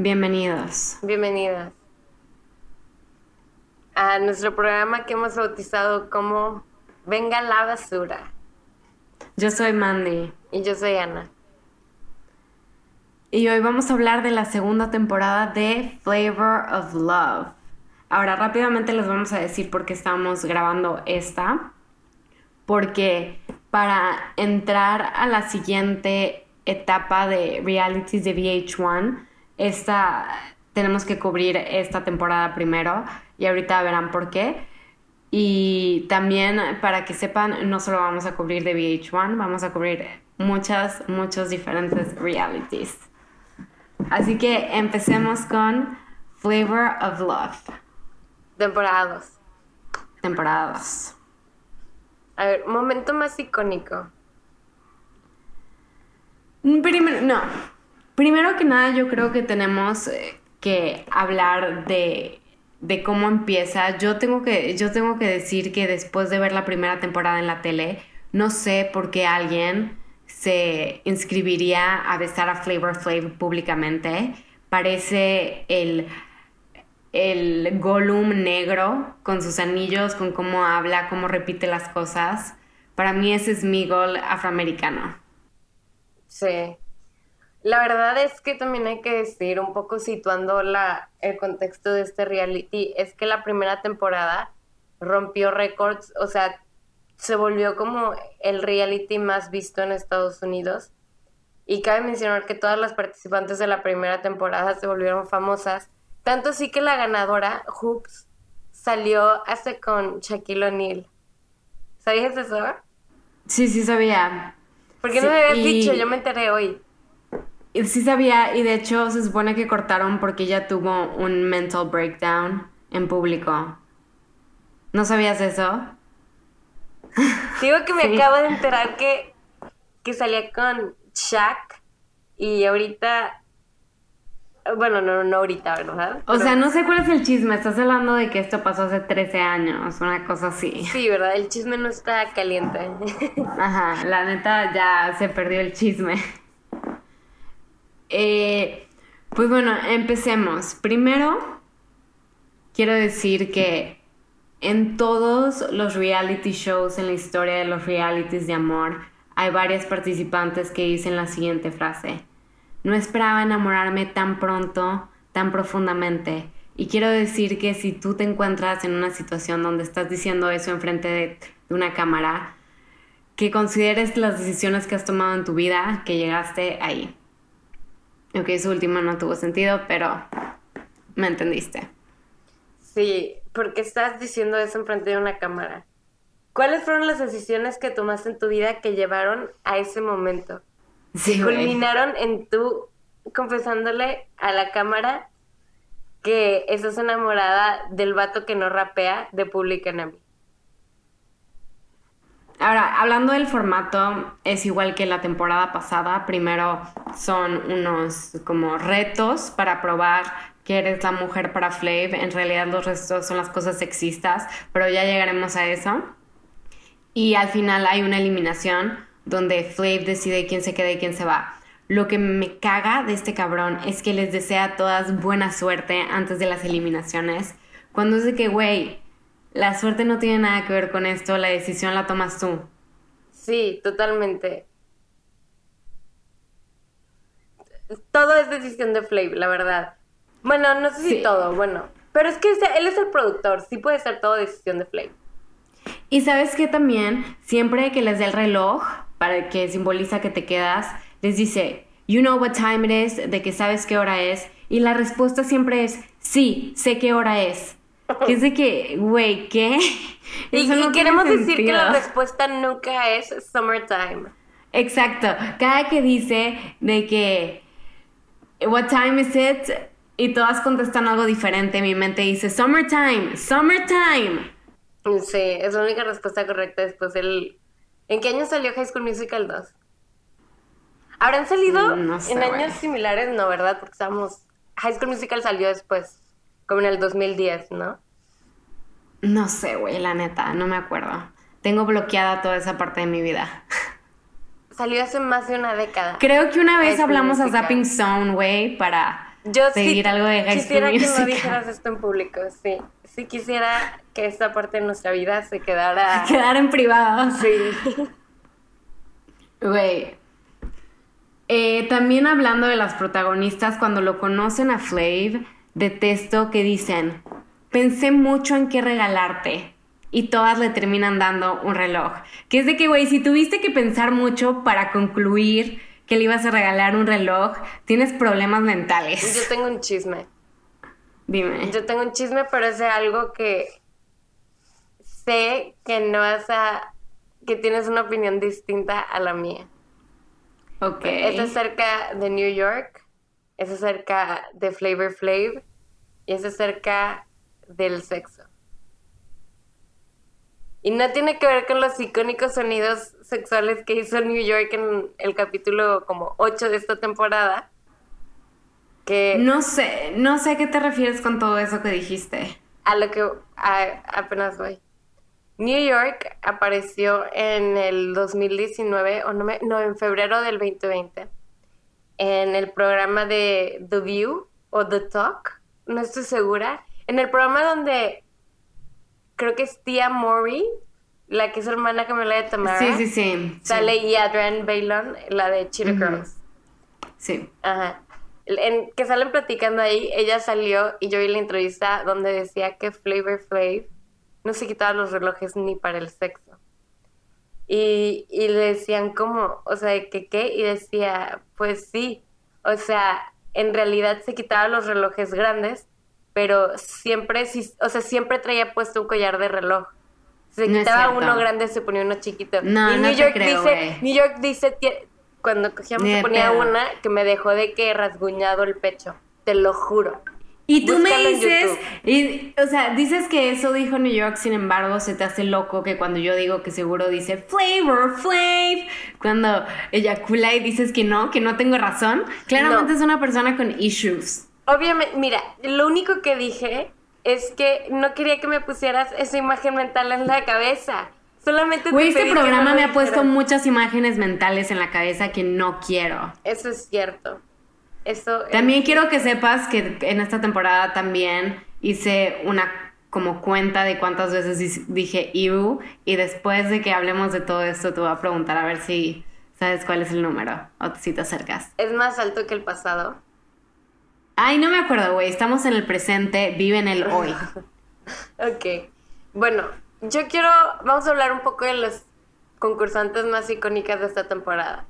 Bienvenidos. Bienvenidas a nuestro programa que hemos bautizado como Venga la basura. Yo soy Mandy. Y yo soy Ana. Y hoy vamos a hablar de la segunda temporada de Flavor of Love. Ahora rápidamente les vamos a decir por qué estamos grabando esta. Porque para entrar a la siguiente etapa de realities de VH1, esta, tenemos que cubrir esta temporada primero y ahorita verán por qué. Y también para que sepan, no solo vamos a cubrir de VH1, vamos a cubrir muchas, muchos diferentes realities. Así que empecemos con Flavor of Love. Temporada 2. Temporada 2. A ver, momento más icónico. Primero, no. Primero que nada, yo creo que tenemos eh, que hablar de, de, cómo empieza. Yo tengo, que, yo tengo que decir que después de ver la primera temporada en la tele, no sé por qué alguien se inscribiría a besar a Flavor Flav públicamente. Parece el, el Gollum negro con sus anillos, con cómo habla, cómo repite las cosas. Para mí ese es mi gol afroamericano. Sí. La verdad es que también hay que decir, un poco situando la, el contexto de este reality, es que la primera temporada rompió récords, o sea, se volvió como el reality más visto en Estados Unidos. Y cabe mencionar que todas las participantes de la primera temporada se volvieron famosas. Tanto así que la ganadora, Hoops, salió hace con Shaquille O'Neal. ¿Sabías eso? Sí, sí sabía. ¿Por qué no me habías dicho? Yo me enteré hoy. Sí sabía, y de hecho se supone que cortaron porque ella tuvo un mental breakdown en público. ¿No sabías eso? Digo que me acabo de enterar que, que salía con Shaq y ahorita bueno, no, no ahorita, ¿verdad? O sea, no sé cuál es el chisme. Estás hablando de que esto pasó hace 13 años, una cosa así. Sí, ¿verdad? El chisme no está caliente. Ajá, la neta ya se perdió el chisme. Eh, pues bueno, empecemos. Primero, quiero decir que en todos los reality shows en la historia de los realities de amor, hay varias participantes que dicen la siguiente frase. No esperaba enamorarme tan pronto, tan profundamente. Y quiero decir que si tú te encuentras en una situación donde estás diciendo eso enfrente de, de una cámara, que consideres las decisiones que has tomado en tu vida, que llegaste ahí. Ok, su última no tuvo sentido, pero me entendiste. Sí, porque estás diciendo eso enfrente de una cámara. ¿Cuáles fueron las decisiones que tomaste en tu vida que llevaron a ese momento? Sí, culminaron en tú confesándole a la cámara que estás enamorada del vato que no rapea de Public Enemy. Ahora, hablando del formato, es igual que la temporada pasada. Primero son unos como retos para probar que eres la mujer para Flav. En realidad los restos son las cosas sexistas, pero ya llegaremos a eso. Y al final hay una eliminación donde Flav decide quién se queda y quién se va. Lo que me caga de este cabrón es que les desea a todas buena suerte antes de las eliminaciones. Cuando es que, güey, la suerte no tiene nada que ver con esto, la decisión la tomas tú. Sí, totalmente. Todo es decisión de Flav, la verdad. Bueno, no sé si todo, bueno. Pero es que él es el productor, sí puede ser todo decisión de Flav. Y sabes que también, siempre que les dé el reloj, para que simboliza que te quedas, les dice, you know what time it is, de que sabes qué hora es, y la respuesta siempre es, sí, sé qué hora es. Que es de que, güey, ¿qué? y, queremos decir que la respuesta nunca es summertime. Exacto. Cada que dice de que, what time is it? Y todas contestan algo diferente, mi mente dice, summertime, summertime. Sí, es la única respuesta correcta después del... ¿En qué año salió High School Musical 2? ¿Habrán salido no sé, en años similares? No, ¿verdad? Porque estábamos... High School Musical salió después, como en el 2010, ¿no? No sé, güey, la neta, no me acuerdo. Tengo bloqueada toda esa parte de mi vida. Salió hace más de una década. Creo que una vez High hablamos a. Zapping Zone, güey, para Yo seguir sí algo de High quisiera que no dijeras esto en público, sí. Sí quisiera que esta parte de nuestra vida se quedara... Quedar en privado. Sí. Güey. Eh, también hablando de las protagonistas, cuando lo conocen a Flav, detesto que dicen, pensé mucho en qué regalarte. Y todas le terminan dando un reloj. Que es de que, güey, si tuviste que pensar mucho para concluir que le ibas a regalar un reloj, tienes problemas Yo mentales. tengo un chisme. Dime. Yo tengo un chisme, pero es de algo que sé que no vas a... que tienes una opinión distinta a la mía. Ok. Es acerca de New York, es acerca de Flavor Flav y es acerca del sexo. Y no tiene que ver con los icónicos sonidos sexuales que hizo New York en el capítulo como 8 de esta temporada. Que No sé, no sé a qué te refieres con todo eso que dijiste. a lo que a- apenas voy. New York apareció en el 2019, o no, me- no, en febrero del 2020, en el programa de The View o The Talk, no estoy segura, en el programa donde creo que es Tia Mori, la que es hermana gemela de Tamara, Sí, sí, sí. sale y Adrian Bailon, la de Cheetah Ujú. Girls. Sí. Ajá. En, que salen platicando ahí, ella salió y yo vi la entrevista donde decía que Flavor Flav no se quitaba los relojes ni para el sexo. Y, y le decían como, o sea, que qué, y decía, pues sí, o sea, en realidad se quitaba los relojes grandes, pero siempre, sí- o sea, siempre traía puesto un collar de reloj. Se No quitaba uno grande, se ponía uno chiquito. No, y no New te York creo, dice. New York dice, cuando cogíamos se ponía pedo. una que me dejó de que rasguñado el pecho. Te lo juro. Y tú me Búscalo dices, y, o sea, dices que eso dijo New York, sin embargo, se te hace loco que cuando yo digo que seguro dice flavor, flav, cuando eyacula y dices que no, que no tengo razón, claramente No. es una persona con issues. Obviamente, mira, lo único que dije es que no quería que me pusieras esa imagen mental en la cabeza. Solamente te Güey, este programa no me ha puesto muchas imágenes mentales en la cabeza que no quiero. Eso es cierto. Eso es- También quiero que sepas que en esta temporada también hice una como cuenta de cuántas veces dije Ew y después de que hablemos de todo esto te voy a preguntar a ver si sabes cuál es el número o si te acercas. es más alto que el pasado. Ay, no me acuerdo, güey. Estamos en el presente, vive en el hoy. Ok. Bueno, yo quiero. Vamos a hablar un poco de las concursantes más icónicas de esta temporada.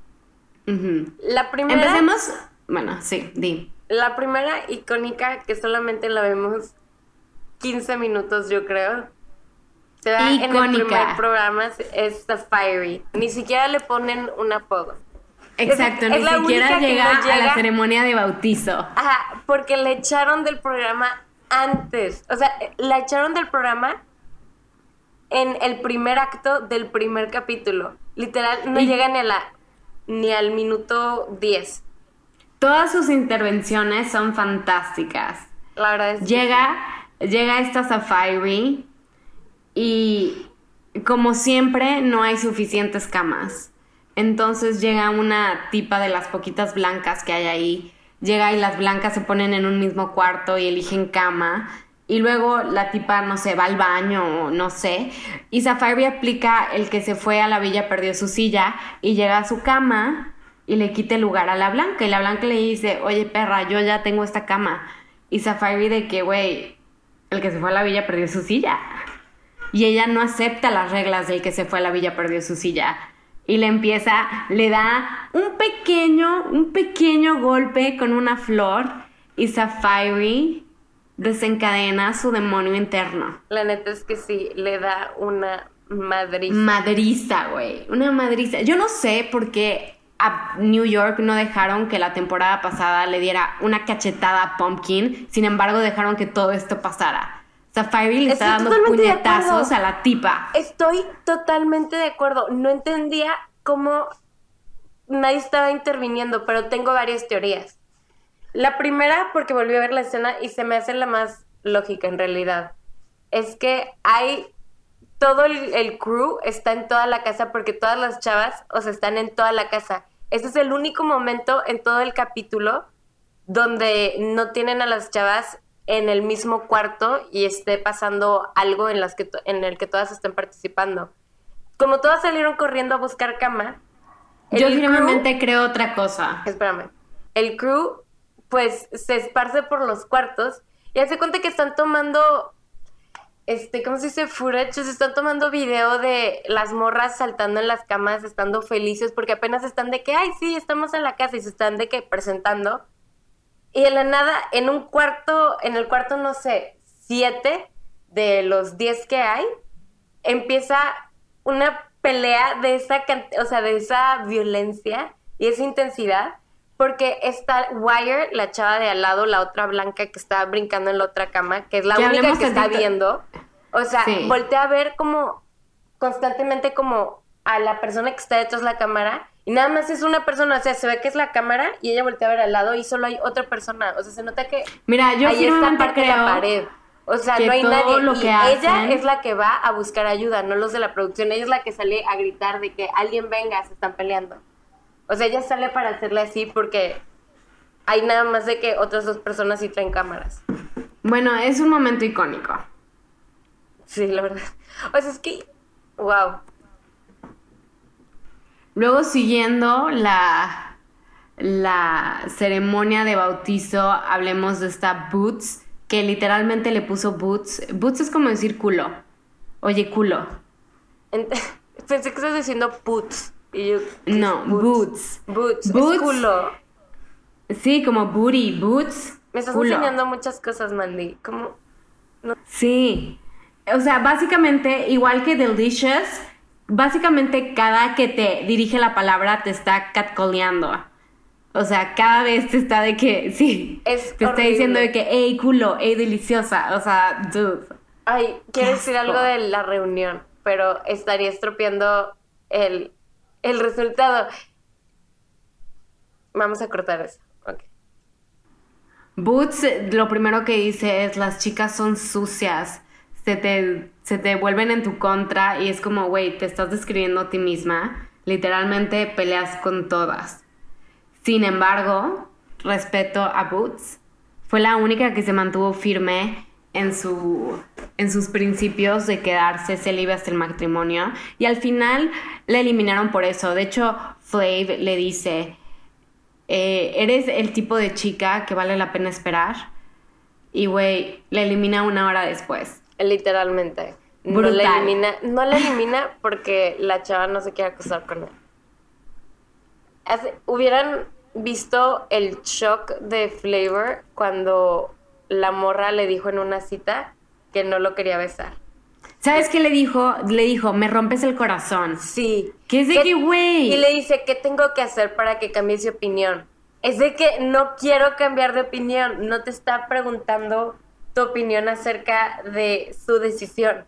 La primera. Empecemos. Bueno, sí, di. La primera icónica que solamente la vemos 15 minutos, yo creo. Se da en el Icónica. primer programa, es Safari. Ni siquiera le ponen un apodo. Exacto, es ni la siquiera llega, a la ceremonia de bautizo. Ajá, porque le echaron del programa antes. O sea, la echaron del programa en el primer acto del primer capítulo. Literal, no Y- llega ni a la ni al minuto 10. Todas sus intervenciones son fantásticas. La verdad es que Llega, llega esta Safari y como siempre no hay suficientes camas. Entonces llega una tipa de las poquitas blancas que hay ahí. Llega y las blancas se ponen en un mismo cuarto y eligen cama. Y luego la tipa, no sé, va al baño o no sé. Y Safari aplica el que se fue a la villa, perdió su silla y llega a su cama y le quita el lugar a la blanca. Y la blanca le dice, oye perra, yo ya tengo esta cama. Y Safari de que, güey, el que se fue a la villa perdió su silla. Y ella no acepta las reglas del que se fue a la villa perdió su silla. Y le empieza, le da un pequeño, un pequeño golpe con una flor. Y Safari desencadena su demonio interno. la neta es que sí, le da una madriza. Madriza, güey. Una madriza. Yo no sé por qué a New York no dejaron que la temporada pasada le diera una cachetada a Pumpkin. Sin embargo, dejaron que todo esto pasara. Safari le está dando puñetazos a la tipa. Estoy totalmente de acuerdo. No entendía cómo nadie estaba interviniendo, pero tengo varias teorías. La primera, porque volví a ver la escena y se me hace la más lógica en realidad, es que hay todo el, el crew está en toda la casa porque todas las chavas, o sea, están en toda la casa. Este es el único momento en todo el capítulo donde no tienen a las chavas en el mismo cuarto y esté pasando algo en, las que en el que todas estén participando. Como todas salieron corriendo a buscar cama. Yo firmemente creo otra cosa. Espérame. El crew, pues, se esparce por los cuartos y hace cuenta que están tomando este, ¿cómo se dice? Se están tomando video de las morras saltando en las camas, estando felices, porque apenas están de que, ay, sí, estamos en la casa y se están de que presentando. Y de la nada, en un cuarto, en el cuarto, no sé, siete de los diez que hay, empieza una pelea de esa, o sea, de esa violencia y esa intensidad, porque está Wire, la chava de al lado, la otra blanca que está brincando en la otra cama, que es la única que está viendo. O sea, voltea a ver como constantemente como a la persona que está detrás de la cámara y nada más es una persona, o sea, se ve que es la cámara y ella voltea a ver al lado y solo hay otra persona. O sea, se nota que Mira, yo ahí está parte la pared. O sea, no hay nadie. Lo que y ella es la que va a buscar ayuda, no los de la producción. Ella es la que sale a gritar de que alguien venga, se están peleando. O sea, ella sale para hacerle así porque hay nada más de que otras dos personas sí traen cámaras. Bueno, es un momento icónico. Sí, la verdad. O sea, es que. ¡Wow! Luego siguiendo la, la ceremonia de bautizo, hablemos de esta Boots, que literalmente le puso Boots. Boots es como decir culo. Oye, culo. Pensé que estás diciendo Boots. Y no, boots. Boots. Boots. culo. Sí, como booty, boots. Me estás enseñando muchas cosas, Mandy. Como. Sí. O sea, básicamente, igual que Delicious, básicamente cada que te dirige la palabra te está catcoleando. O sea, cada vez te está de que, sí, es te está diciendo de que, hey, culo, hey, deliciosa. O sea, dude. Ay, quiero decir algo de la reunión, pero estaría estropeando el, el resultado. Vamos a cortar eso. Ok. Boots, lo primero que dice es: las chicas son sucias se te, se te vuelven en tu contra y es como, güey, te estás describiendo a ti misma, literalmente peleas con todas. Sin embargo, respeto a Boots, fue la única que se mantuvo firme en, su, en sus principios de quedarse célibe hasta el matrimonio y al final la eliminaron por eso. De hecho, Flav le dice, eh, eres el tipo de chica que vale la pena esperar. Y güey, la elimina una hora después. Literalmente. No la elimina, no la elimina porque la chava no se quiere acostar con él. hubieran visto el shock de Flavor cuando la morra le dijo en una cita que no lo quería besar. ¿Sabes qué le dijo? Le dijo, me rompes el corazón. Sí. ¿Qué es de qué, güey? Y le dice, ¿qué tengo que hacer para que cambies de opinión? Es de que no quiero cambiar de opinión. No te está preguntando tu opinión acerca de su decisión.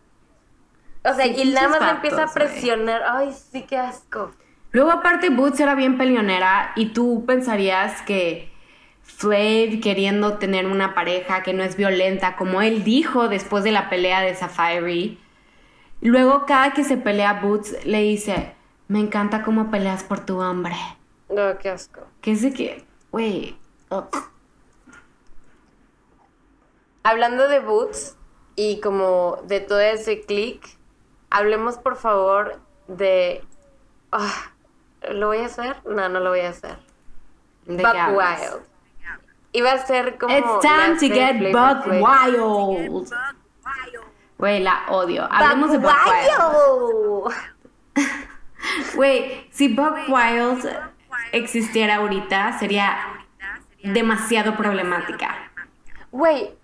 O sea, y nada más empieza a presionar. Ay, sí, qué asco. Luego, aparte, Boots era bien peleonera y tú pensarías que Flav queriendo tener una pareja que no es violenta, como él dijo después de la pelea de Safari. Luego, cada que se pelea, Boots le dice: Me encanta cómo peleas por tu hombre. No, qué asco. Que es de que, güey. Hablando de Boots y como de todo ese click, hablemos por favor de... Ah, ¿Lo voy a hacer? No, no lo voy a hacer. Buck Wild. Iba a ser como... It's time to get Buck Wild. Güey, la odio. Hablemos de Buck Wild. Güey, si Buck Wild existiera ahorita, sería demasiado problemática. Güey,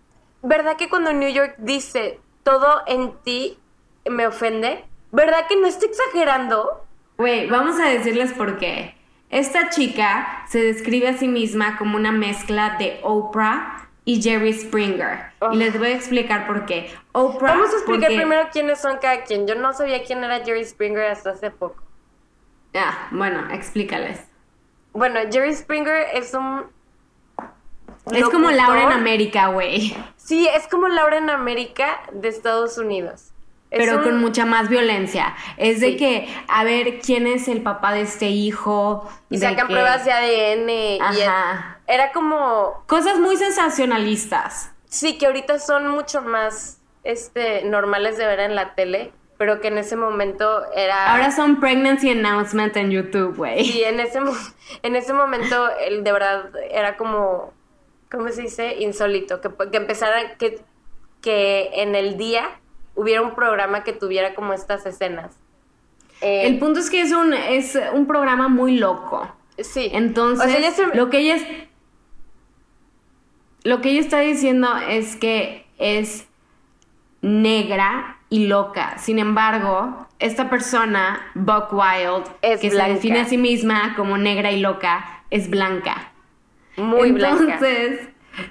¿verdad que cuando New York dice todo en ti me ofende? ¿Verdad que no estoy exagerando? Güey, vamos a decirles por qué. Esta chica se describe a sí misma como una mezcla de Oprah y Jerry Springer. Y les voy a explicar por qué. Oprah. Vamos a explicar primero quiénes son cada quien. Yo no sabía quién era Jerry Springer hasta hace poco. Ah, bueno, explícales. Bueno, Jerry Springer es un es como Laura en América, güey. Sí, es como Laura en América de Estados Unidos. Pero con mucha más violencia. Es de que, a ver, ¿quién es el papá de este hijo? Y sacan pruebas de ADN. Ajá. era como... Cosas muy sensacionalistas. Sí, que ahorita son mucho más este, normales de ver en la tele, pero que en ese momento era... Ahora son pregnancy announcement en YouTube, güey. Sí, en ese, en ese momento el, de verdad era como, ¿cómo se dice? Insólito, que, que empezara, que, que en el día hubiera un programa que tuviera como estas escenas. el eh, punto es que es un, es un programa muy loco. Sí. Entonces, lo que ella es, lo que ella está diciendo es que es negra y loca. Sin embargo, esta persona, Buck Wild, que se define a sí misma como negra y loca, es blanca. Muy Entonces,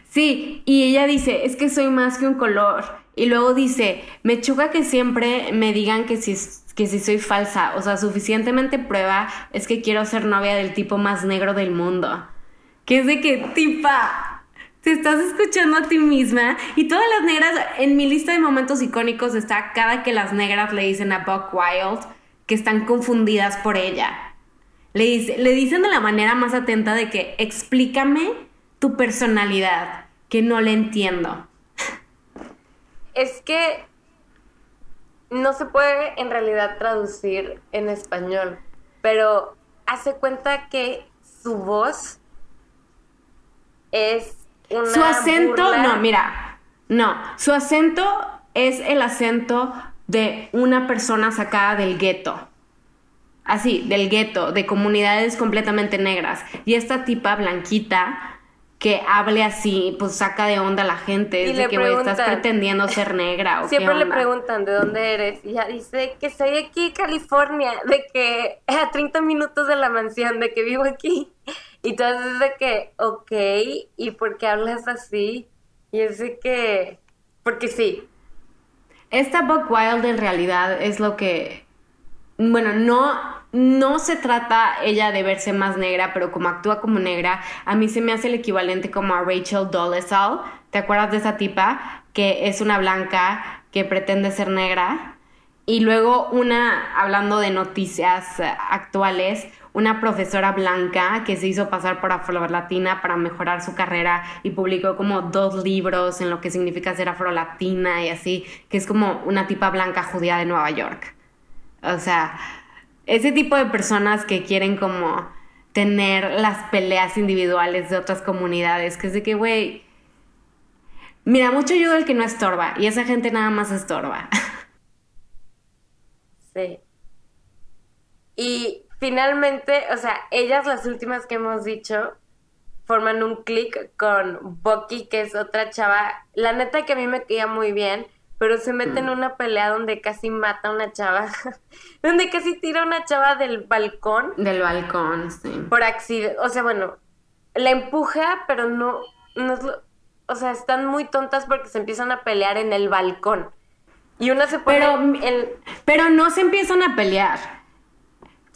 sí, y ella dice, es que soy más que un color. Y luego dice, me choca que siempre me digan que si, que si soy falsa. O sea, suficientemente prueba es que quiero ser novia del tipo más negro del mundo. Que es de que, tipa, te estás escuchando a ti misma. Y todas las negras, en mi lista de momentos icónicos está cada que las negras le dicen a Buck Wild que están confundidas por ella. Le, le dicen de la manera más atenta de que explícame tu personalidad, que no le entiendo. Es que no se puede en realidad traducir en español, pero hace cuenta que su voz es su acento, no, mira, no, su acento es el acento de una persona sacada del gueto. Así, del gueto, de comunidades completamente negras. Y esta tipa blanquita que hable así, pues saca de onda a la gente. Es de que, güey, estás pretendiendo ser negra. ¿o Siempre le preguntan de dónde eres. Y ella dice que soy aquí, California, de que a 30 minutos de la mansión, de que vivo aquí. Y entonces de que, ok, ¿y por qué hablas así? Y es de que, porque sí. Esta Buck Wild en realidad es lo que, bueno, no, no se trata ella de verse más negra, pero como actúa como negra, a mí se me hace el equivalente como a Rachel Dolezal. ¿Te acuerdas de esa tipa? Que es una blanca que pretende ser negra. Y luego una, hablando de noticias actuales, una profesora blanca que se hizo pasar por afro-latina para mejorar su carrera y publicó como dos libros en lo que significa ser afro-latina y así, que es como una tipa blanca judía de Nueva York. O sea, ese tipo de personas que quieren como tener las peleas individuales de otras comunidades, que es de que, güey, mira, mucho ayuda el que no estorba y esa gente nada más estorba. Sí. Y finalmente, o sea, ellas las últimas que hemos dicho forman un clic con Bucky, que es otra chava. La neta que a mí me queda muy bien, pero se mete en mm. una pelea donde casi mata a una chava, donde casi tira a una chava del balcón. Del balcón, sí. Por accidente, o sea, bueno, la empuja, pero no, no es lo, o sea, están muy tontas porque se empiezan a pelear en el balcón. Y una se pone pero, pero no se empiezan a pelear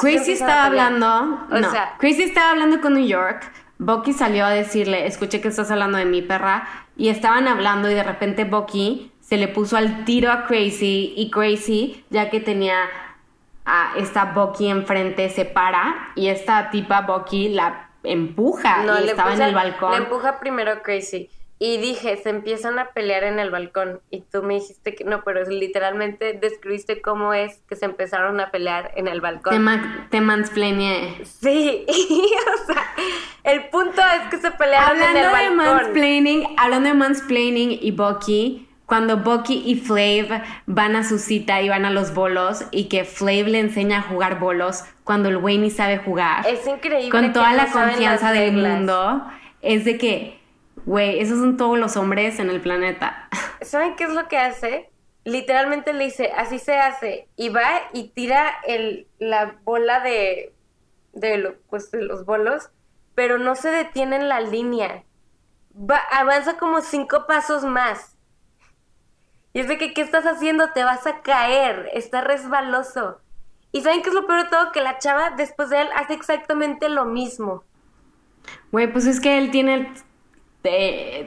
Crazy estaba hablando, o sea, Crazy estaba hablando con New York. Bucky salió a decirle, escuché que estás hablando de mi perra, y estaban hablando y de repente Bucky se le puso al tiro a Crazy y Crazy, ya que tenía a esta Bucky enfrente, se para y esta tipa Bucky la empuja y estaba en el balcón. Le empuja primero Crazy. Y dije, se empiezan a pelear en el balcón. Y tú me dijiste que no, pero literalmente describiste cómo es que se empezaron a pelear en el balcón. Te, ma te mansplainé. Sí, o sea, el punto es que se pelearon en el balcón. De mansplaining, hablando de mansplaining y Bucky, cuando Bucky y Flav van a su cita y van a los bolos y que Flav le enseña a jugar bolos cuando el güey ni sabe jugar. Es increíble. Con toda la confianza del mundo. Es de que Güey, esos son todos los hombres en el planeta. ¿Saben qué es lo que hace? Literalmente le dice, así se hace. Y va y tira el, la bola de, de, pues, de los bolos, pero no se detiene en la línea. Va, avanza como cinco pasos más. Y es de que, ¿qué estás haciendo? Te vas a caer. Está resbaloso. ¿Y saben qué es lo peor de todo? Que la chava después de él hace exactamente lo mismo. Güey, pues es que él tiene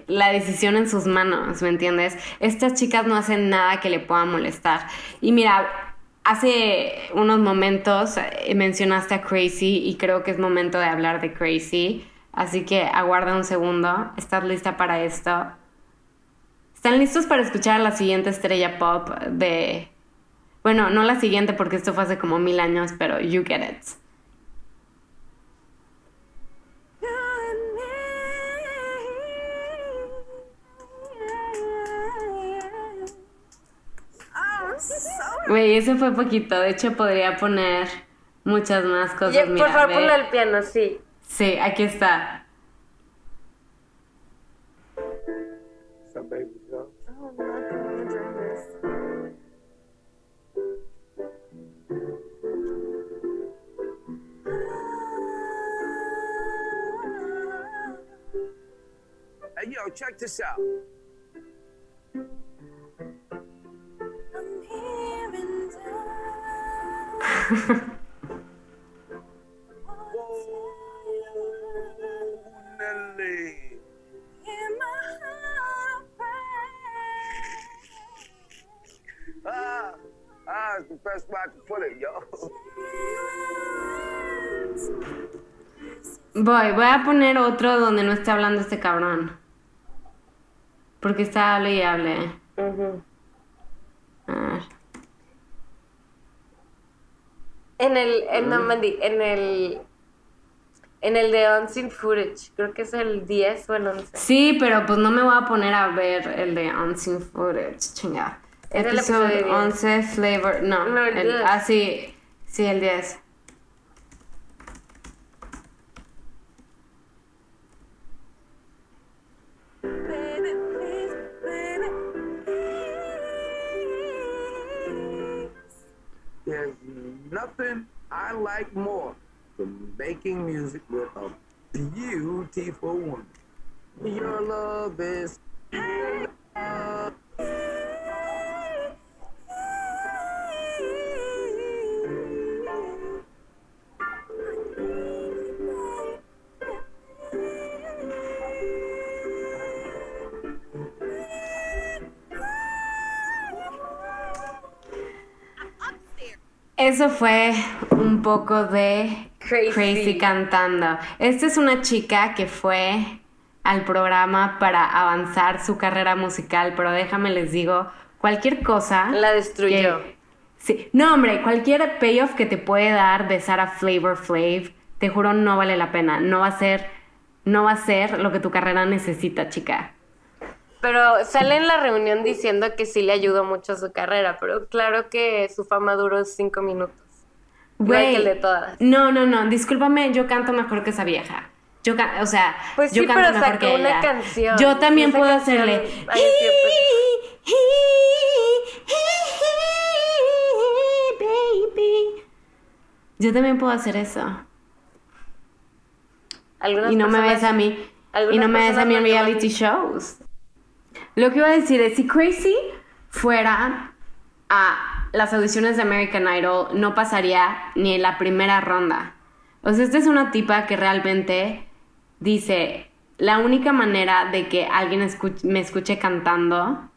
la decisión en sus manos, ¿me entiendes? Estas chicas no hacen nada que le pueda molestar. Y mira, hace unos momentos eh, mencionaste a Crazy y creo que es momento de hablar de Crazy. Así que aguarda un segundo. ¿Estás lista para esto? ¿Están listos para escuchar a la siguiente estrella pop de... Bueno, no la siguiente porque esto fue hace como mil años, pero you get it. Güey, eso fue poquito. De hecho, podría poner muchas más cosas. Por favor, ponle el piano, sí. Sí, aquí está. join this. Hey, yo, check this out. I'm here Ah, ah, it's the best way I can put it, yo. Voy, voy a poner otro donde no esté hablando este cabrón. Porque está hable y hable. A ver. En el, en, no, Mandy, en el, en el de Unseen Footage, creo que es el 10 o el 11. Sí, pero pues no me voy a poner a ver el de Unseen Footage, chingada. El Episodio episodio 11, Flavor, no, No, el el- 10. ah, sí, sí, el 10. There's nothing I like more than making music with a beautiful woman. Your love is. Eso fue un poco de Crazy. Crazy cantando. Esta es una chica que fue al programa para avanzar su carrera musical, pero déjame les digo, cualquier cosa... La destruyó. que- sí, no hombre, cualquier payoff que te puede dar besar a Flavor Flav, te juro no vale la pena, no va a ser, no va a ser lo que tu carrera necesita, chica. Pero sale en la reunión diciendo que sí le ayudó mucho a su carrera, pero claro que su fama duró cinco minutos. El de todas. No, no, no, discúlpame, yo canto mejor que esa vieja. Yo, ca- o sea, Pues yo canto pero mejor que una ella. canción. Yo también puedo hacerle. Baby. Yo también puedo hacer eso. Algunas Y no me personas- ves a mí. Y no me ves a mí en reality shows. Lo que iba a decir es, si Crazy fuera a las audiciones de American Idol, no pasaría ni en la primera ronda. O sea, esta es una tipa que realmente dice, la única manera de que alguien me escuche cantando,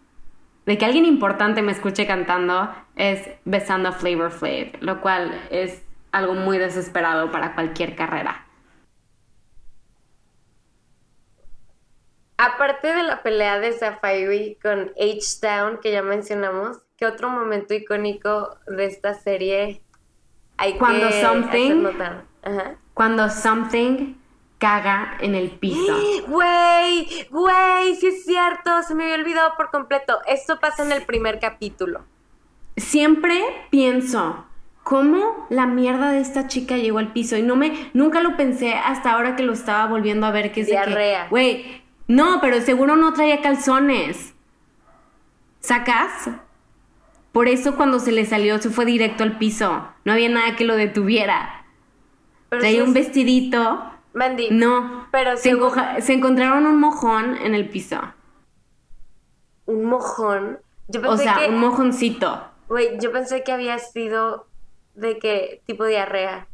de que alguien importante me escuche cantando, es besando a Flavor Flav, lo cual es algo muy desesperado para cualquier carrera. Aparte de la pelea de Safari con H-Town, que ya mencionamos, ¿qué otro momento icónico de esta serie hay Cuando que Something- hacer notar? Ajá. Cuando something caga en el piso. Güey, güey, sí es cierto, se me había olvidado por completo. Esto pasa en el primer capítulo. Siempre pienso, ¿cómo la mierda de esta chica llegó al piso? Y no me, nunca lo pensé hasta ahora que lo estaba volviendo a ver, que es de que, Diarrea. Güey, no, pero seguro no traía calzones. ¿Sacas? Por eso cuando se le salió se fue directo al piso. No había nada que lo detuviera. Pero Traía un es- vestidito. Mandy, No. Pero se, según- se encontraron un mojón en el piso. un mojón. Yo O pensé sea, que, un mojoncito. güey, yo pensé que había sido de que tipo diarrea.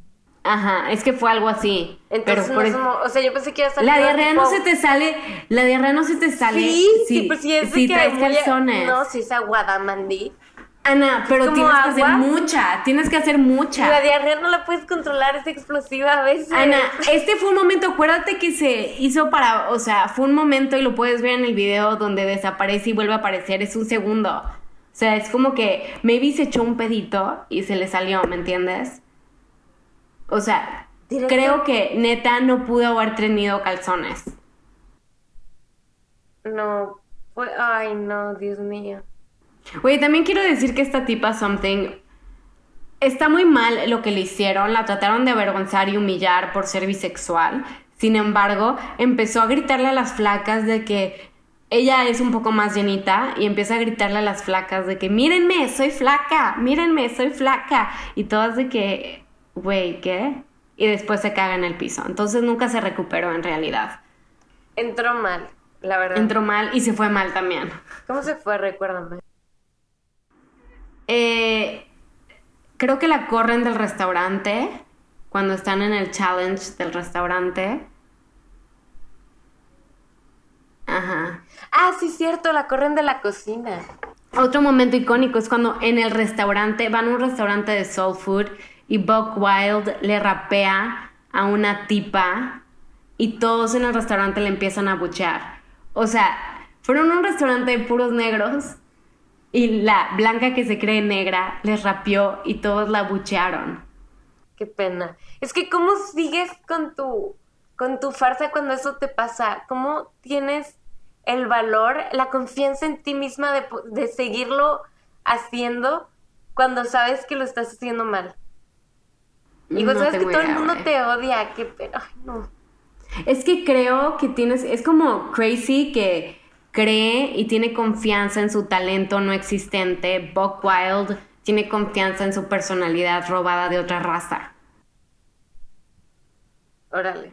Ajá, es que fue algo así. Entonces, pero no por como- o sea, yo pensé que iba a salir La diarrea no se te sale, la diarrea no se te sale Sí, sí, si, pues sí es si que traes muy- calzones. No, si es aguada, Mandy. Ana, pero tienes que hacer agua. mucha, tienes que hacer mucha. La diarrea no la puedes controlar, es explosiva a veces. Ana, este fue un momento, acuérdate que se hizo para, o sea, fue un momento y lo puedes ver en el video donde desaparece y vuelve a aparecer, es un segundo. O sea, es como que maybe se echó un pedito y se le salió, ¿me entiendes? O sea, Directo. creo que neta no pudo haber tenido calzones. No, ay no, Dios mío. Oye, también quiero decir que esta tipa Something está muy mal lo que le hicieron, la trataron de avergonzar y humillar por ser bisexual. Sin embargo, empezó a gritarle a las flacas de que ella es un poco más llenita y empieza a gritarle a las flacas de que mírenme, soy flaca, mírenme, soy flaca. Y todas de que, güey, ¿qué? Y después se caga en el piso. Entonces nunca se recuperó en realidad. Entró mal, la verdad. Entró mal y se fue mal también. ¿Cómo se fue? Recuérdame. Eh, creo que la corren del restaurante cuando están en el challenge del restaurante. Ajá. Ah, sí, cierto, la corren de la cocina. Otro momento icónico es cuando en el restaurante, van a un restaurante de soul food y Buck Wild le rapea a una tipa y todos en el restaurante le empiezan a buchear. O sea, fueron a un restaurante de puros negros y la blanca que se cree negra les rapeó y todos la buchearon. Qué pena. Es que cómo sigues con tu con tu farsa cuando eso te pasa? ¿Cómo tienes el valor, la confianza en ti misma de, de seguirlo haciendo cuando sabes que lo estás haciendo mal? Y No sabes que todo el mundo te odia, pena. Ay, no. Es que creo que tienes, es como crazy que cree y tiene confianza en su talento no existente. Buck Wild tiene confianza en su personalidad robada de otra raza. Órale.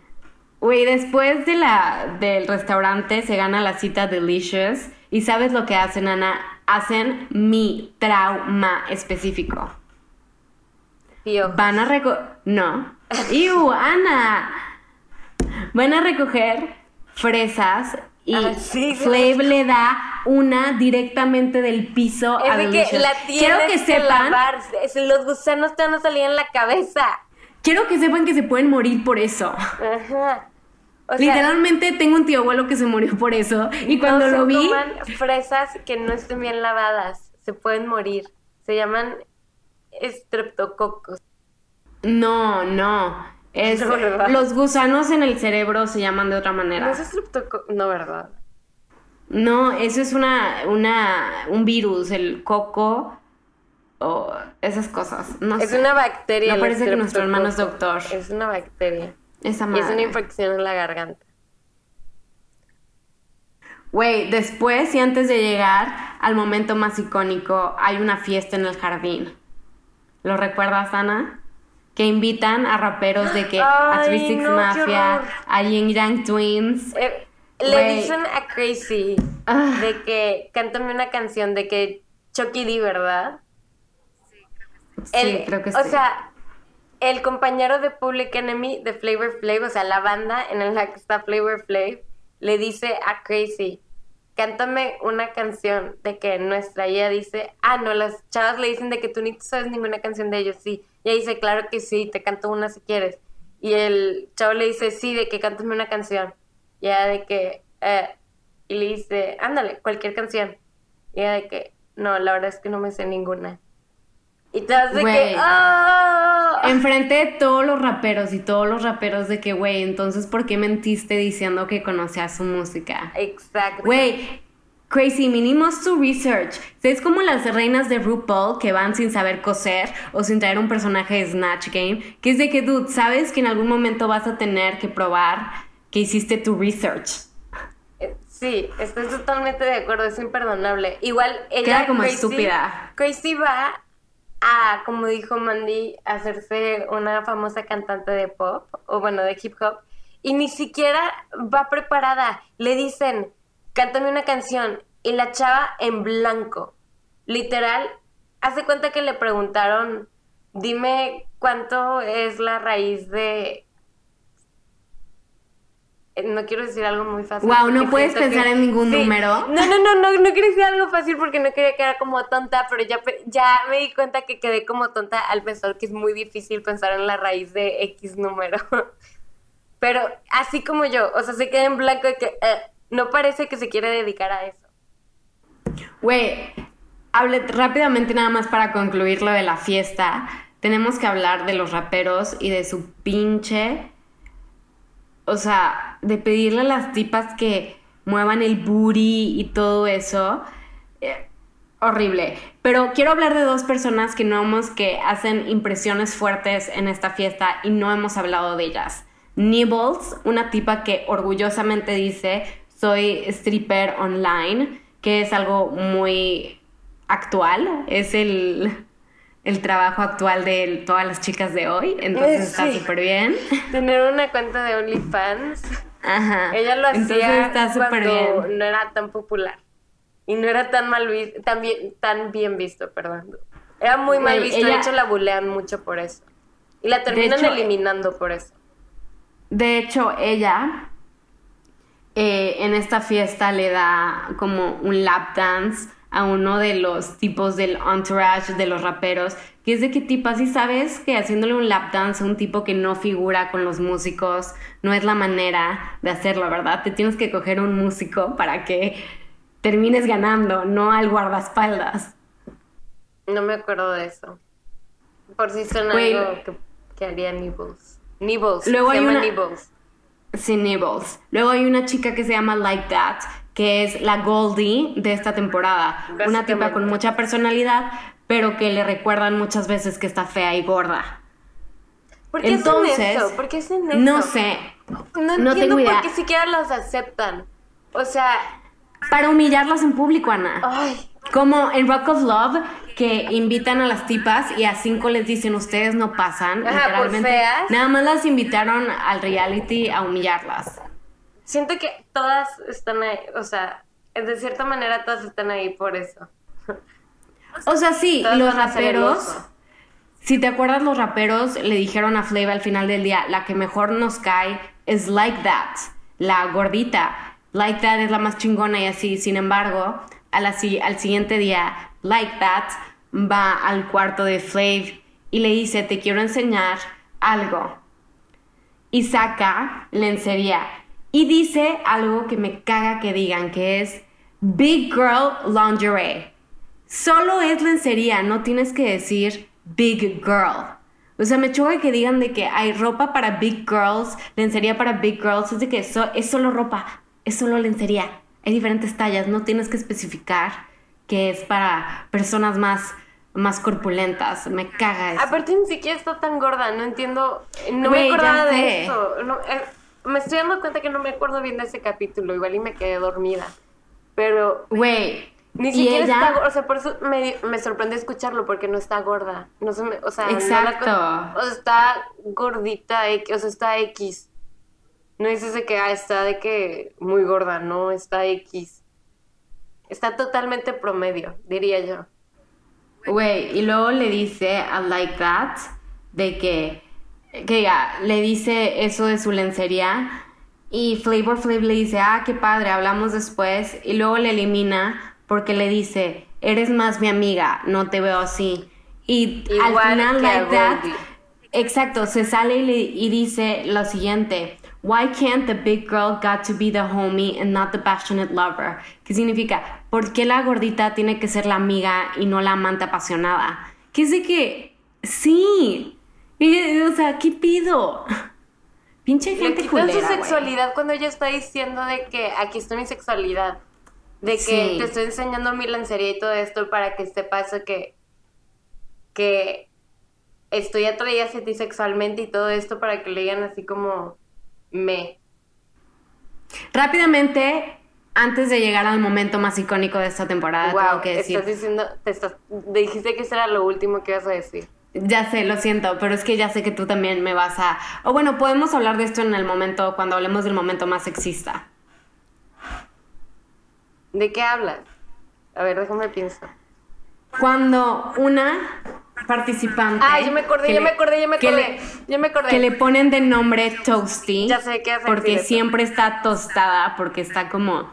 Güey, después de la, del restaurante se gana la cita Delicious y ¿sabes lo que hacen, Ana? Hacen mi trauma específico. Van a recoger... No. ¡Iu, Ana! Van a recoger fresas y Ah, sí, Flav le da una directamente del piso a Es de que la Quiero que que, sepan, Los gusanos te van a salir en la cabeza. quiero que sepan que se pueden morir por eso. Ajá. O sea, Literalmente tengo un tío abuelo que se murió por eso y cuando no lo se vi, coman fresas que no estén bien lavadas. Se pueden morir. Se llaman estreptococos. no, no, es los gusanos en el cerebro se llaman de otra manera. No es estreptoco... No, ¿verdad? No, eso es una, una, un virus, el coco o esas cosas. No Es sé. una bacteria. No parece que nuestro hermano es doctor. Es una bacteria. Esa Y es madre. una infección en la garganta. Güey, después y antes de llegar al momento más icónico, hay una fiesta en el jardín. ¿Lo recuerdas, Ana? Que invitan a raperos de que a Ay, 36 no, Mafia, a Yin Yang Twins. Eh, le dicen a Crazy Ah. de que cántame una canción de que Chucky D, ¿verdad? Sí, El- creo que o sí. sea, el compañero de Public Enemy de Flavor Flav, o sea, la banda en la que está Flavor Flav, le dice a Crazy, cántame una canción de que nuestra ella dice, ah, no, las chavas le dicen de que tú ni sabes ninguna canción de ellos, sí. Y ella dice, claro que sí, te canto una si quieres. Y el chavo le dice, sí, de que cántame una canción. Y ella de que, eh, y le dice, ándale, cualquier canción. Y ella de que, no, la verdad es que no me sé ninguna. Y te de que, ¡ah! Enfrente de todos los raperos y todos los raperos de que, güey, entonces, ¿por qué mentiste diciendo que conocías su música? Exacto. Güey, crazy, minimos tu research. Es como las reinas de RuPaul que van sin saber coser o sin traer un personaje de Snatch Game, que es de que, dude, sabes que en algún momento vas a tener que probar que hiciste tu research. Sí, estoy totalmente de acuerdo, es imperdonable. Igual ella. Queda como Crazy- estúpida. Crazy va a, como dijo Mandy, hacerse una famosa cantante de pop, o bueno, de hip hop, y ni siquiera va preparada. Le dicen, cántame una canción, y la chava en blanco. Literal, hace cuenta que le preguntaron, dime cuánto es la raíz de no quiero decir algo muy fácil. Wow, no puedes pensar que- en ningún Sí. número. No, no, no, no, no quiero decir algo fácil porque no quería quedar como tonta, pero ya, ya me di cuenta que quedé como tonta al pensar que es muy difícil pensar en la raíz de X número. Pero así como yo, o sea, se queda en blanco de que eh, no parece que se quiere dedicar a eso. Güey, hable rápidamente nada más para concluir lo de la fiesta. Tenemos que hablar de los raperos y de su pinche. O sea, de pedirle a las tipas que muevan el booty y todo eso. Eh, horrible. Pero quiero hablar de dos personas que no hemos que hacen impresiones fuertes en esta fiesta y no hemos hablado de ellas. Nibbles, una tipa que orgullosamente dice soy stripper online, que es algo muy actual, es el, el trabajo actual de todas las chicas de hoy, entonces Eh, está súper bien. Tener una cuenta de OnlyFans, Ajá. ella lo hacía está cuando bien. no era tan popular y no era tan mal visto, tan bien, tan bien visto, perdón. Era muy mal visto, de ella- hecho la bulean mucho por eso. Y la terminan hecho, eliminando por eso. De hecho, ella eh, en esta fiesta le da como un lap dance a uno de los tipos del entourage de los raperos, que es de qué tipo, así sabes que haciéndole un lap dance a un tipo que no figura con los músicos no es la manera de hacerlo, ¿verdad? Te tienes que coger un músico para que termines ganando, no al guardaespaldas. No me acuerdo de eso. Por si son Güey. algo que, que haría Nibbles. Nibbles. Luego se hay llama una- Nibbles. Sin Nibbles. Luego hay una chica que se llama Like That, que es la Goldie de esta temporada. Una tipa con mucha personalidad, pero que le recuerdan muchas veces que está fea y gorda. ¿Por qué Entonces, hacen eso? ¿Por qué hacen eso? No sé. No, no entiendo tengo por qué siquiera los aceptan. O sea, Para humillarlas en público, Ana. ay, Como en Rock of Love, que invitan a las tipas y a cinco les dicen ustedes no pasan. Ajá, por literalmente. feas. Nada más las invitaron al reality a humillarlas. Siento que todas están ahí, o sea, de cierta manera todas están ahí por eso. O sea, sí, Todas los raperos. Si te acuerdas, los raperos le dijeron a Flavor al final del día, la que mejor nos cae es Like That, la gordita. Like That es la más chingona y así. Sin embargo, a la si- al siguiente día, Like That va al cuarto de Flav y le dice, te quiero enseñar algo. Y saca lencería. Y dice algo que me caga que digan, que es Big Girl Lingerie. Solo es lencería, no tienes que decir big girl. O sea, me choca que digan de que hay ropa para big girls, lencería para big girls. Es de que so- es solo ropa, es solo lencería. Hay diferentes tallas, no tienes que especificar que es para personas más, más corpulentas. Me caga eso. Aparte ni siquiera está tan gorda, no entiendo, no Güey, me acordaba de eso. No, eh, me estoy dando cuenta que no me acuerdo bien de ese capítulo, igual y me quedé dormida. Pero Güey, ni siquiera ella- está gorda, o sea, por eso me, me sorprende escucharlo porque no está gorda. No se me, o sea, no la Exacto. o sea, está gordita, o sea, está X. No dices de que ah, está de que muy gorda, no, está X. Está totalmente promedio, diría yo. Güey, y luego le dice a Like That de que, que ya, le dice eso de su lencería y Flavor Flav le dice, ah, qué padre, hablamos después y luego le elimina porque le dice, eres más mi amiga, no te veo así. Y al final Like That, exacto, se sale y, le- y dice lo siguiente. Why can't the big girl got to be the homie and not the passionate lover? ¿Qué significa? ¿Por qué la gordita tiene que ser la amiga y no la amante apasionada? Que es de que, sí. Y, o sea, ¿qué pido? Pinche Le gente quitan su culera, güey. sexualidad cuando ella está diciendo de que aquí está mi sexualidad. De que Sí. te estoy enseñando mi lencería y todo esto para que sepas que, que estoy atraída hacia ti sexualmente y todo esto para que le digan así como me. Rápidamente, antes de llegar al momento más icónico de esta temporada, wow, tengo que decir. estás diciendo, te estás, dijiste que eso era lo último que ibas a decir. Ya sé, lo siento, pero es que ya sé que tú también me vas a... O bueno, podemos hablar de esto en el momento, cuando hablemos del momento más sexista. ¿De qué hablas? A ver, déjame pienso. Cuando una participante. Ah, yo me acordé, yo me acordé, yo me acordé. le- yo me acordé. Que le ponen de nombre Toasty. Ya sé qué hacer Porque siempre está tostada, porque está como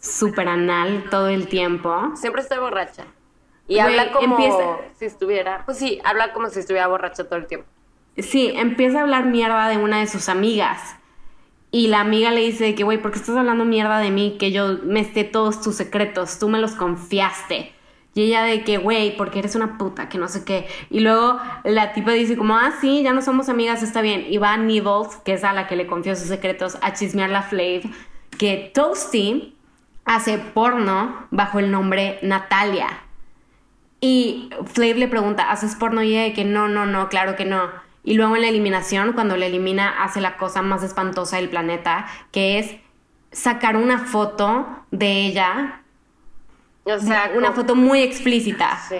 súper anal todo el tiempo. Siempre estoy borracha. Y habla como empieza- si estuviera. Pues sí, habla como si estuviera borracha todo el tiempo. Sí, empieza a hablar mierda de una de sus amigas. Y la amiga le dice que, güey, ¿por qué estás hablando mierda de mí? Que yo me sé todos tus secretos, tú me los confiaste. Y ella de que, güey, porque eres una puta, que no sé qué. Y luego la tipa dice como, ah, sí, ya no somos amigas, está bien. Y va Nibbles, que es a la que le confió sus secretos, a chismear la Flav, que Toasty hace porno bajo el nombre Natalia. Y Flav le pregunta, ¿haces porno? Y ella de que no, no, no, claro que no. Y luego en la eliminación, cuando la elimina, hace la cosa más espantosa del planeta, que es sacar una foto de ella, O sea, una como- foto muy explícita. Sí.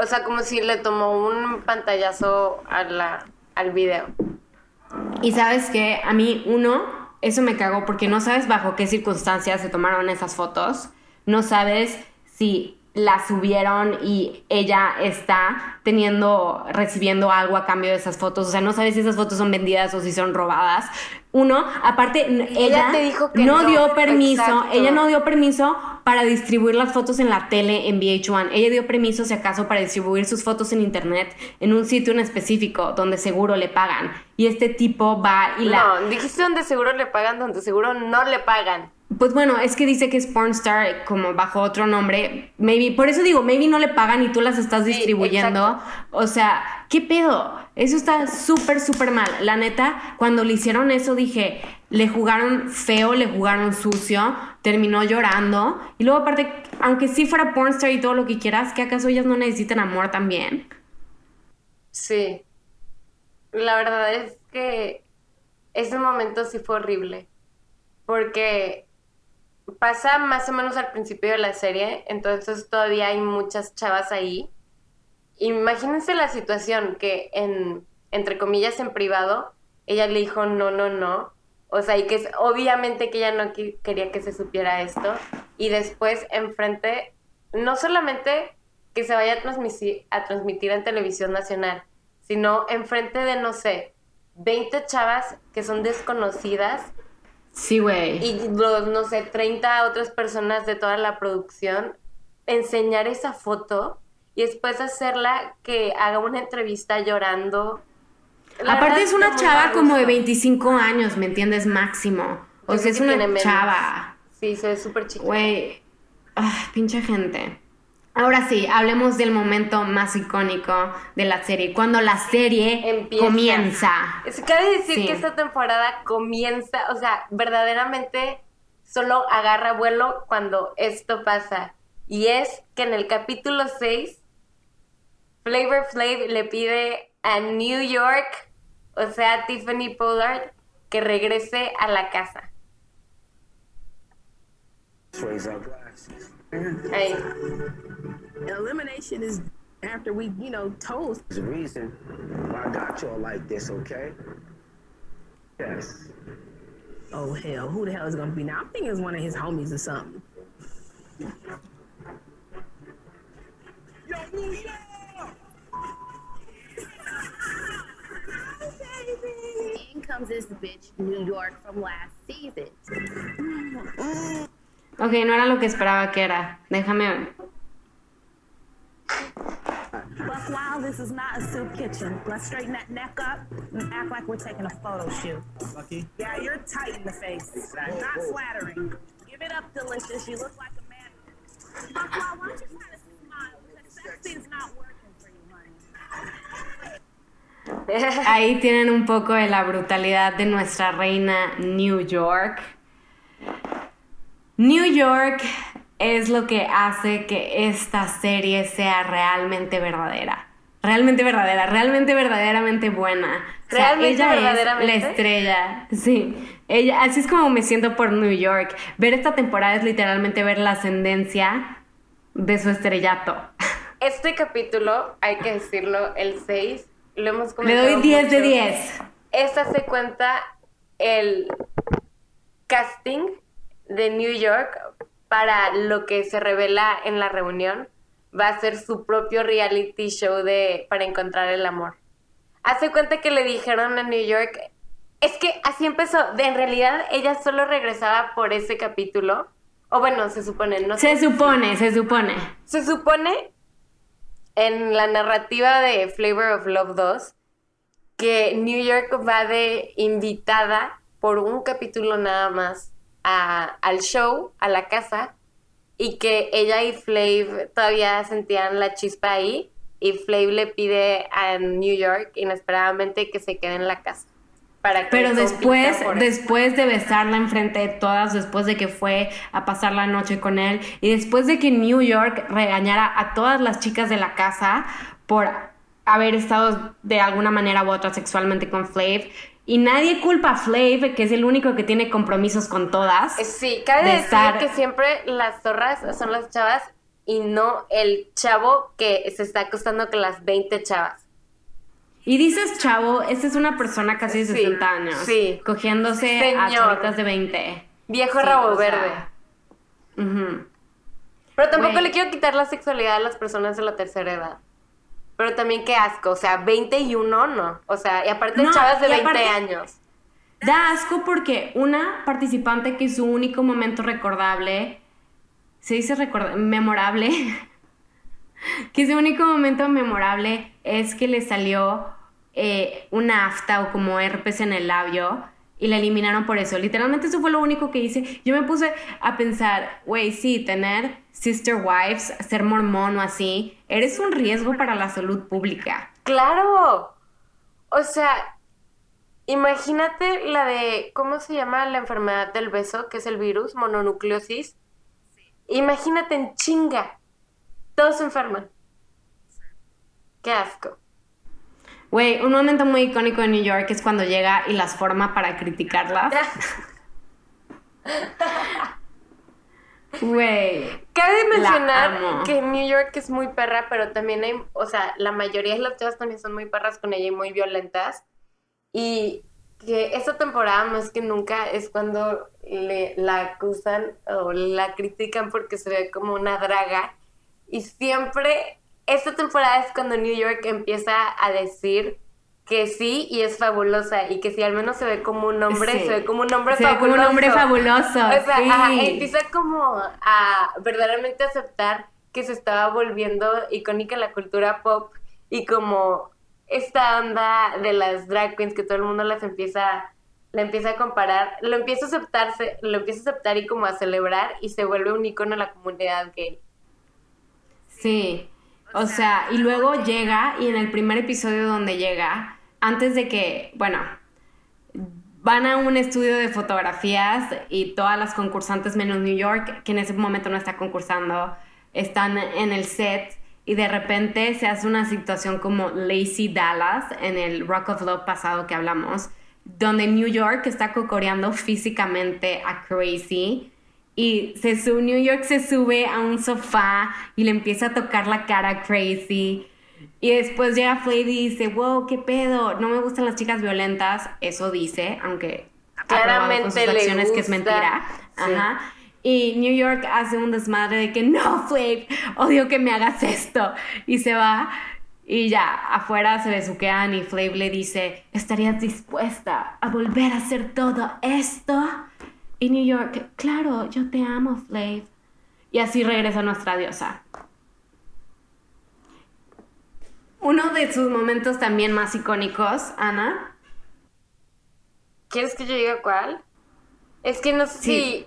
O sea, como si le tomó un pantallazo a la, al video. Y sabes que a mí, uno, eso me cagó porque no sabes bajo qué circunstancias se tomaron esas fotos. No sabes si las subieron y ella está teniendo, recibiendo algo a cambio de esas fotos. O sea, no sabes si esas fotos son vendidas o si son robadas. Uno, aparte, ella, te dijo que no, no, dio permiso, exacto. ella no dio permiso para distribuir las fotos en la tele en VH1. Ella dio permiso, si acaso, para distribuir sus fotos en internet en un sitio en específico donde seguro le pagan. Y este tipo va y la... No, dijiste donde seguro le pagan, donde seguro no le pagan. Pues bueno, es que dice que es pornstar como bajo otro nombre. Maybe, por eso digo, maybe no le pagan y tú las estás distribuyendo. O sea, ¿qué pedo? Eso está súper, súper mal. La neta, cuando le hicieron eso dije, le jugaron feo, le jugaron sucio, terminó llorando. Y luego aparte, aunque sí fuera pornstar y todo lo que quieras, ¿que acaso ellas no necesitan amor también? Sí. La verdad es que ese momento sí fue horrible. Porque pasa más o menos al principio de la serie, entonces todavía hay muchas chavas ahí. Imagínense la situación que en, entre comillas, en privado, ella le dijo no, no, no. O sea, y que es, obviamente que ella no quería que se supiera esto. Y después, enfrente, no solamente que se vaya a transmitir, a transmitir en televisión nacional, sino enfrente de, no sé, 20 chavas que son desconocidas Sí, güey. y los, no sé, 30 otras personas de toda la producción, enseñar esa foto y después hacerla que haga una entrevista llorando. La Aparte es una chava como de gusto. 25 años, ¿me entiendes? Máximo. O sea, es una chava. Sí, se ve súper chiquita. Güey, ah, pinche gente. Ahora sí, hablemos del momento más icónico de la serie, cuando la serie Empieza. comienza. Es, cabe decir Sí. que esta temporada comienza, o sea, verdaderamente solo agarra vuelo cuando esto pasa. Y es que en el capítulo 6, Flavor Flav le pide a New York, o sea, a Tiffany Pollard, que regrese a la casa. Glasses. Ahí. Elimination is after we, you know, toast. There's a reason why I got y'all like this, okay? Yes. Oh hell, who the hell is gonna be now? I'm thinking it's one of his homies or something. Yo, New York! In comes this bitch, New York, from last season. Ok, no era lo que esperaba que era. Déjame. Buck Wild, this is not a soup kitchen. Let's straighten that neck up and act like we're taking a photo shoot. Lucky. Yeah, you're tight in the face. Not flattering. Give it up, delicious. You look like a man. Buck Wild, why don't you try to smile? Because sexy is not working for you, honey. Ahí tienen un poco de la brutalidad de nuestra reina New York. New York es lo que hace que esta serie sea realmente verdadera. Realmente verdadera, realmente verdaderamente buena. O sea, ¿Realmente ella es la estrella. Sí. Ella, así es como me siento por New York. Ver esta temporada es literalmente ver la ascendencia de su estrellato. Este capítulo, hay que decirlo, el 6, lo hemos Le comentado doy 10 de mucho. 10. Esta se cuenta el casting de New York para lo que se revela en la reunión. va a hacer su propio reality show de para encontrar el amor. Hace cuenta que le dijeron a New York, es que así empezó, de, en realidad ella solo regresaba por ese capítulo, o bueno, se supone, no sé. Se supone, se supone. Se supone en la narrativa de Flavor of Love 2 que New York va de invitada por un capítulo nada más a- al show, a la casa, y que ella y Flav todavía sentían la chispa ahí, y Flav le pide a New York inesperadamente que se quede en la casa. Para que Pero después, después de besarla enfrente de todas, después de que fue a pasar la noche con él, y después de que New York regañara a todas las chicas de la casa por haber estado de alguna manera u otra sexualmente con Flav, y nadie culpa a Flav, que es el único que tiene compromisos con todas. Eh, Sí, cabe de decir estar- que siempre las zorras son las chavas y no el chavo que se está acostando con las 20 chavas. Y dices, chavo, esta es una persona casi de Sí, 60 años, sí. cogiéndose a chavitas de 20. Viejo Sí, rabo sea, verde. Pero tampoco le quiero quitar la sexualidad a las personas de la tercera edad. Pero también qué asco, o sea, 21 no. O sea, y aparte No, chavas de y 20 aparte- años. Da asco porque una participante que su único momento recordable, se dice recorda- memorable, que su único momento memorable es que le salió eh, una afta o como herpes en el labio y la eliminaron por eso. Literalmente eso fue lo único que hice. Yo me puse a pensar, güey, sí, tener sister wives, ser mormón o así, eres un riesgo para la salud pública. Claro. O sea, imagínate la de, ¿cómo se llama la enfermedad del beso? Que es el virus, mononucleosis. Imagínate en chinga. Todos se enferman. Qué asco. Güey, un momento muy icónico de New York es cuando llega y las forma para criticarlas. Güey. Cabe mencionar que New York es muy perra, pero también hay, o sea, la mayoría de las chavas también son muy perras con ella y muy violentas. Y que esta temporada más que nunca es cuando le, la acusan o la critican porque se ve como una draga. Y siempre, esta temporada es cuando New York empieza a decir que sí y es fabulosa y que si al menos se ve como un hombre, Sí. se ve como un hombre Se ve fabuloso. como un hombre fabuloso. O sea, sí. ajá, empieza como a verdaderamente aceptar que se estaba volviendo icónica la cultura pop y como esta onda de las drag queens que todo el mundo las empieza la empieza a comparar, lo empieza a aceptarse, lo empieza a aceptar y como a celebrar y se vuelve un icono en la comunidad gay. Sí, o sea, y luego llega y en el primer episodio donde llega, antes de que, bueno, van a un estudio de fotografías y todas las concursantes menos New York, que en ese momento no está concursando, están en el set y de repente se hace una situación como Lazy Dallas en el Rock of Love pasado que hablamos, donde New York está cocoreando físicamente a Crazy y se su- New York se sube a un sofá y le empieza a tocar la cara Crazy. Y después llega Flav y dice, wow, qué pedo, no me gustan las chicas violentas. Eso dice, aunque con Claramente sus le acciones que es gusta. mentira. Sí. Ajá. Y New York hace un desmadre de que no, Flav, odio que me hagas esto. Y se va. Y ya, afuera se besuquean y Flav le dice, ¿estarías dispuesta a volver a hacer todo esto? Y New York, claro, yo te amo, Flav. Y así regresa nuestra diosa. Uno de sus momentos también más icónicos, Ana. ¿Quieres que yo diga cuál? Es que no sé Sí. si...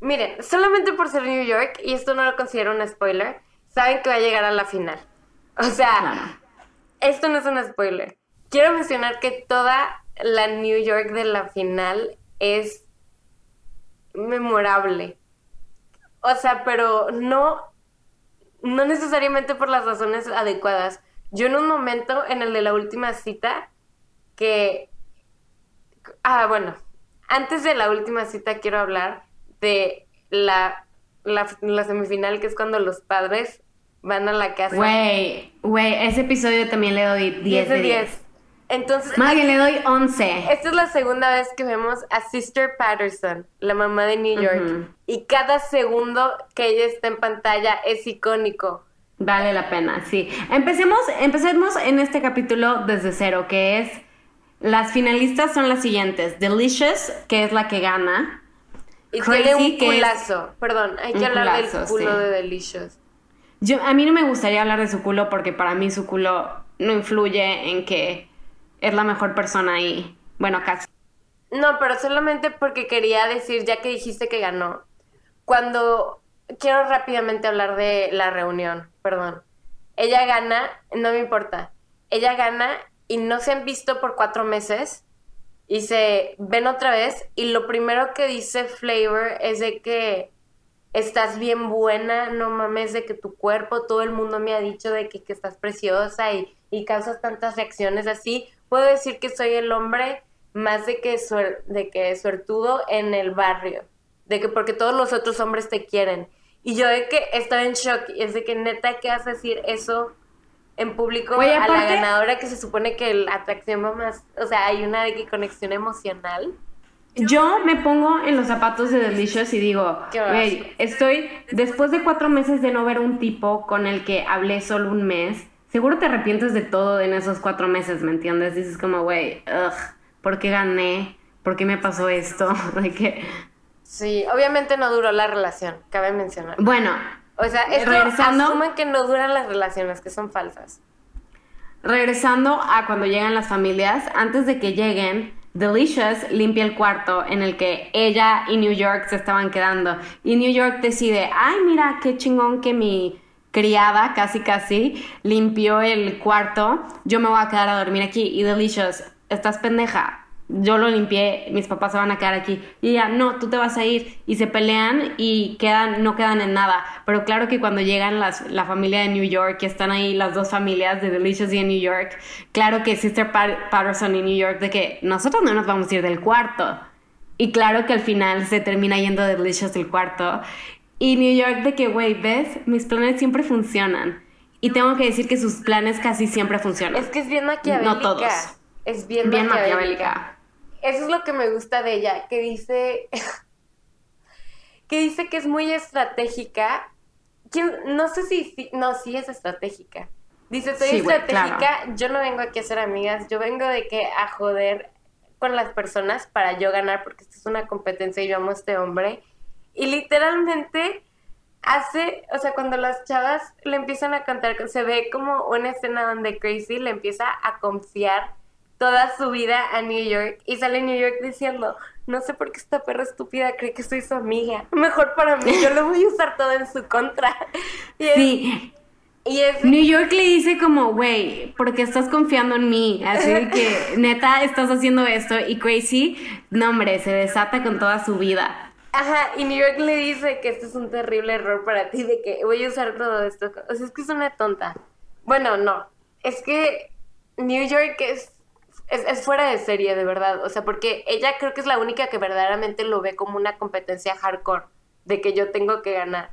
Miren, solamente por ser New York, y esto no lo considero un spoiler, saben que va a llegar a la final. O sea, esto no es un spoiler. Quiero mencionar que toda la New York de la final es memorable. O sea, pero no, no necesariamente por las razones adecuadas. Yo en un momento, en el de la última cita, que... Ah, bueno, antes de la última cita quiero hablar de la, la, la semifinal, que es cuando los padres van a la casa. Güey, güey, ese episodio también le doy 10 de 10. Entonces, Más bien le doy 11. esta es la segunda vez que vemos a Sister Patterson, la mamá de New York. Y cada segundo que ella está en pantalla es icónico. Vale la pena, sí. Empecemos, empecemos en este capítulo desde cero, que es las finalistas son las siguientes: Delicious, que es la que gana. Y Crazy, tiene un es- culazo. Perdón, hay que hablar del culo sí. de Delicious. Yo, a mí no me gustaría hablar de su culo porque para mí su culo no influye en que es la mejor persona ahí. Bueno, casi. No, pero solamente porque quería decir, ya que dijiste que ganó, cuando quiero rápidamente hablar de la reunión, perdón. Ella gana, no me importa. Ella gana y no se han visto por cuatro meses y se ven otra vez y lo primero que dice Flavor es de que estás bien buena, no mames de que tu cuerpo, todo el mundo me ha dicho de que, que estás preciosa y, y causas tantas reacciones así. Puedo decir que soy el hombre más de que, suer- de que suertudo en el barrio, de que porque todos los otros hombres te quieren. Y yo de que estaba en shock, y es de que neta, ¿qué vas a decir eso en público Oye, a la ganadora que se supone que la atracción va más, o sea, hay una de que conexión emocional? Yo me pongo en los zapatos de Delicious y digo, güey, estoy después de cuatro meses de no ver un tipo con el que hablé solo un mes. Seguro te arrepientes de todo en esos cuatro meses, ¿me entiendes? Dices como, güey, ¿por qué gané? ¿Por qué me pasó esto? De Sí, obviamente no duró la relación, cabe mencionar. bueno, O sea, esto asumen que no duran las relaciones, que son falsas. Regresando a cuando llegan las familias, antes de que lleguen, Delicious limpia el cuarto en el que ella y New York se estaban quedando. Y New York decide, ay, mira, qué chingón que mi criada, casi casi, limpió el cuarto. Yo me voy a quedar a dormir aquí. Y Delicious, estás pendeja. Yo lo limpié, mis papás se van a quedar aquí. Y ella, no, tú te vas a ir. Y se pelean y quedan, no quedan en nada. Pero claro que cuando llegan las, la familia de New York, que están ahí las dos familias de Delicious y de New York, claro que Sister Pat- Patterson y New York, de que nosotros no nos vamos a ir del cuarto. Y claro que al final se termina yendo Delicious del cuarto. Y New York de que, güey, ¿ves? Mis planes siempre funcionan. Y tengo que decir que sus planes casi siempre funcionan. Es que es bien maquiavélica. No todos. Es bien, bien maquiavélica. maquiavélica. Eso es lo que me gusta de ella, que dice que dice que es muy estratégica. ¿Quién- No sé si, si- no, sí es estratégica. Dice, soy Sí, estratégica, yo no vengo aquí a ser amigas, yo vengo de que a joder con las personas para yo ganar, porque esto es una competencia y yo amo a este hombre. Y literalmente hace, o sea, cuando las chavas le empiezan a cantar, se ve como una escena donde Crazy le empieza a confiar toda su vida a New York y sale New York diciendo, no sé por qué esta perra estúpida cree que soy su amiga, mejor para mí, yo lo voy a usar todo en su contra. Y es, Sí, y es New York le dice como, güey, porque estás confiando en mí. Así que, neta, estás haciendo esto. Y Crazy, no, hombre, se desata con toda su vida. Ajá, y New York le dice que este es un terrible error para ti, de que voy a usar todo esto. O sea, es que es una tonta. Bueno, no. Es que New York es, es, fuera de serie, de verdad. O sea, porque ella creo que es la única que verdaderamente lo ve como una competencia hardcore, de que yo tengo que ganar.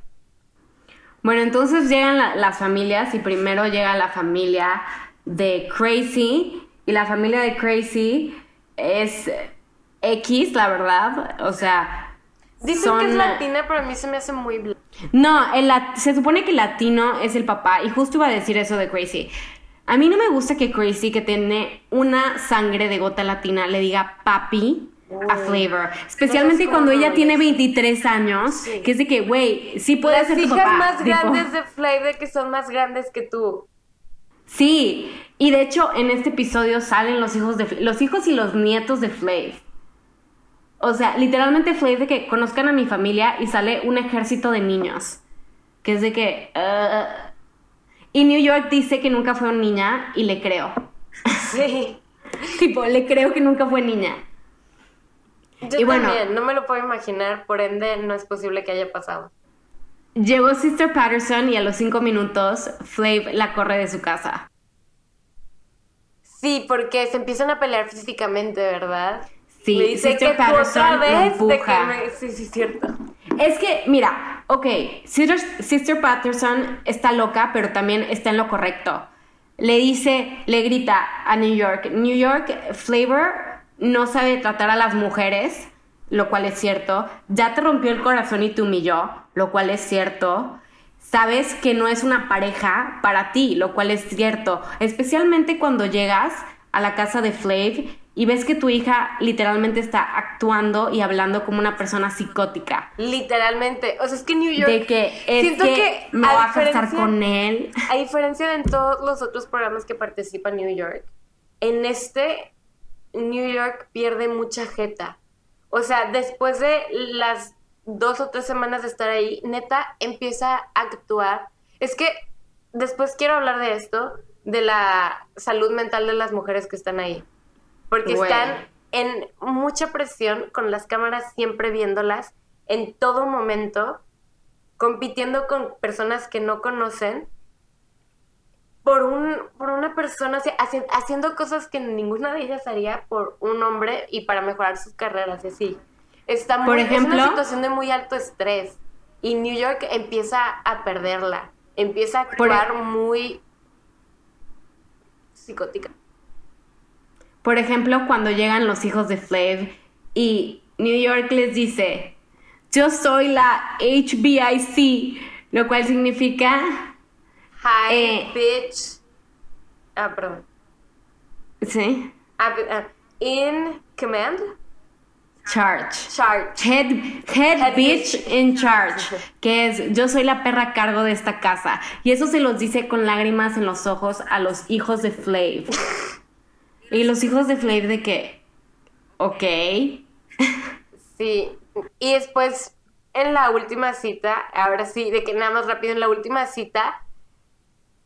Bueno, entonces llegan la- las familias y primero llega la familia de Crazy. Y la familia de Crazy es X, la verdad. O sea, Dicen que es latina, pero a mí se me hace muy blanca. No, el se supone que latino es el papá y justo iba a decir eso de Crazy. A mí no me gusta que Crazy, que tiene una sangre de gota latina, le diga papi a Flavor. Especialmente No cuando ella tiene 23 años, Sí. que es de que, güey, sí puede Las ser tu hijas papá. más tipo. grandes de Flavor que son más grandes que tú. Sí, y de hecho en este episodio salen los hijos de los hijos y los nietos de Flav. O sea, literalmente Flav de que conozcan a mi familia y sale un ejército de niños. Que es de que... uh, y New York dice que nunca fue una niña y le creo. Sí. tipo, le creo que nunca fue niña. Yo Y bueno. también, no me lo puedo imaginar, por ende no es posible que haya pasado. Llegó Sister Patterson y a los cinco minutos Flav la corre de su casa. Sí, porque se empiezan a pelear físicamente, ¿verdad? Sí, dice que tú otra Patterson lo vez de que empuja. me... Sí, sí, cierto. Es que, mira, ok, Sister, Sister Patterson está loca, pero también está en lo correcto. le dice, le grita a New York, New York Flavor no sabe tratar a las mujeres, lo cual es cierto, ya te rompió el corazón y te humilló, lo cual es cierto. Sabes que no es una pareja para ti, lo cual es cierto, especialmente cuando llegas a la casa de Flav y ves que tu hija literalmente está actuando y hablando como una persona psicótica. Literalmente. O sea, es que New York. De que es siento que, que, me voy a casar con él. A diferencia de en todos los otros programas que participa New York, en este New York pierde mucha jeta. O sea, después de las dos o tres semanas de estar ahí, neta empieza a actuar. Es que después quiero hablar de esto, de la salud mental de las mujeres que están ahí. Porque Güey. están en mucha presión, con las cámaras siempre viéndolas en todo momento, compitiendo con personas que no conocen por, un, por una persona haci- haciendo cosas que ninguna de ellas haría por un hombre y para mejorar sus carreras así. Está muy, Por es ejemplo- una situación de muy alto estrés y New York empieza a perderla, empieza a Por actuar muy psicótica. Por ejemplo, cuando llegan los hijos de Flav y New York les dice, yo soy la HBIC, lo cual significa, Hi, Eh. bitch. Ah, perdón. ¿sí? Ah, ah, in command? Charge. Charge. Head, head, Head bitch bitch. in charge, que es yo soy la perra a cargo de esta casa. Y eso se los dice con lágrimas en los ojos a los hijos de Flav. Y los hijos de Flav de que, ok, Sí. Y después, en la última cita, ahora sí, de que nada más rápido, en la última cita,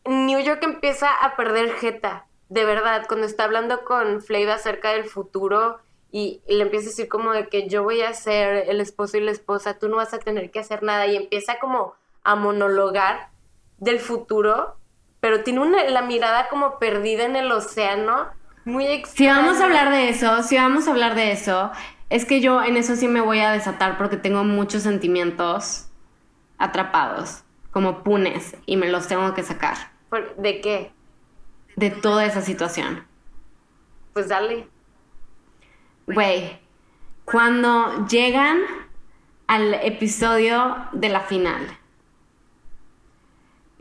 New York empieza a perder jeta. De verdad, cuando está hablando con Flav acerca del futuro y le empieza a decir como de que yo voy a ser el esposo y la esposa, tú no vas a tener que hacer nada. Y empieza como a monologar del futuro, pero tiene una, la mirada como perdida en el océano. Muy Si extraña. vamos a hablar de eso, si vamos a hablar de eso, es que yo en eso sí me voy a desatar porque tengo muchos sentimientos atrapados, como punes, y me los tengo que sacar ¿De qué? de toda esa situación. Pues dale. Güey, cuando llegan al episodio de la final,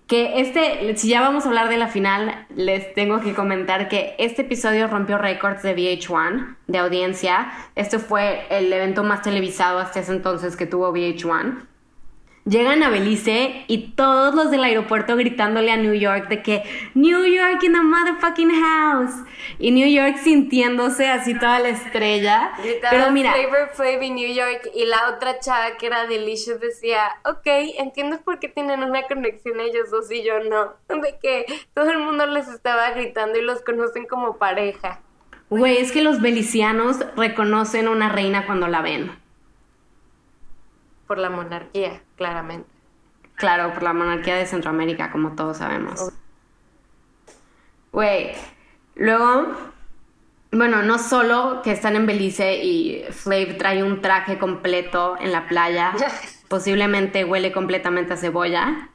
que este, si ya vamos a hablar de la final, les tengo que comentar que este episodio rompió récords de VH1 de audiencia. Este fue el evento más televisado hasta ese entonces que tuvo VH1. Llegan a Belice y todos los del aeropuerto gritándole a New York de que New York in the motherfucking house. Y New York sintiéndose así toda la estrella. Pero mira, Flavor Flav y New York y la otra chava que era Delicious decía, ok, entiendo por qué tienen una conexión ellos dos y yo no. De que todo el mundo les estaba gritando y los conocen como pareja. güey, es que los belicianos reconocen una reina cuando la ven. Por la monarquía, claramente. Claro, por la monarquía de Centroamérica, como todos sabemos. Güey, luego, bueno, no solo que están en Belice y Flav trae un traje completo en la playa, posiblemente huele completamente a cebolla.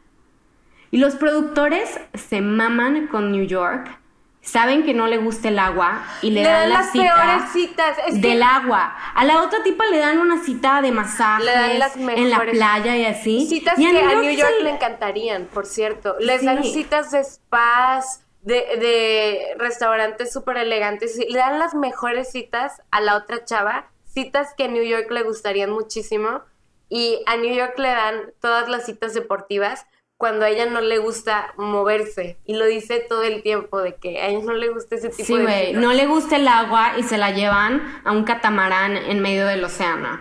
Y los productores se maman con New York, saben que no le gusta el agua y le, Le dan, dan la las cita peores citas, es que- del agua. A la otra tipa le dan una cita de masajes Le dan las en la playa y así. Citas Y que a New York se- le encantarían, por cierto. Les Sí. dan citas de spas, de, de restaurantes súper elegantes. Le dan las mejores citas a la otra chava. Citas que a New York le gustarían muchísimo. Y a New York le dan todas las citas deportivas cuando a ella no le gusta moverse. Y lo dice todo el tiempo, de que a ella no le gusta ese tipo Sí, de no le gusta el agua y se la llevan a un catamarán en medio del océano.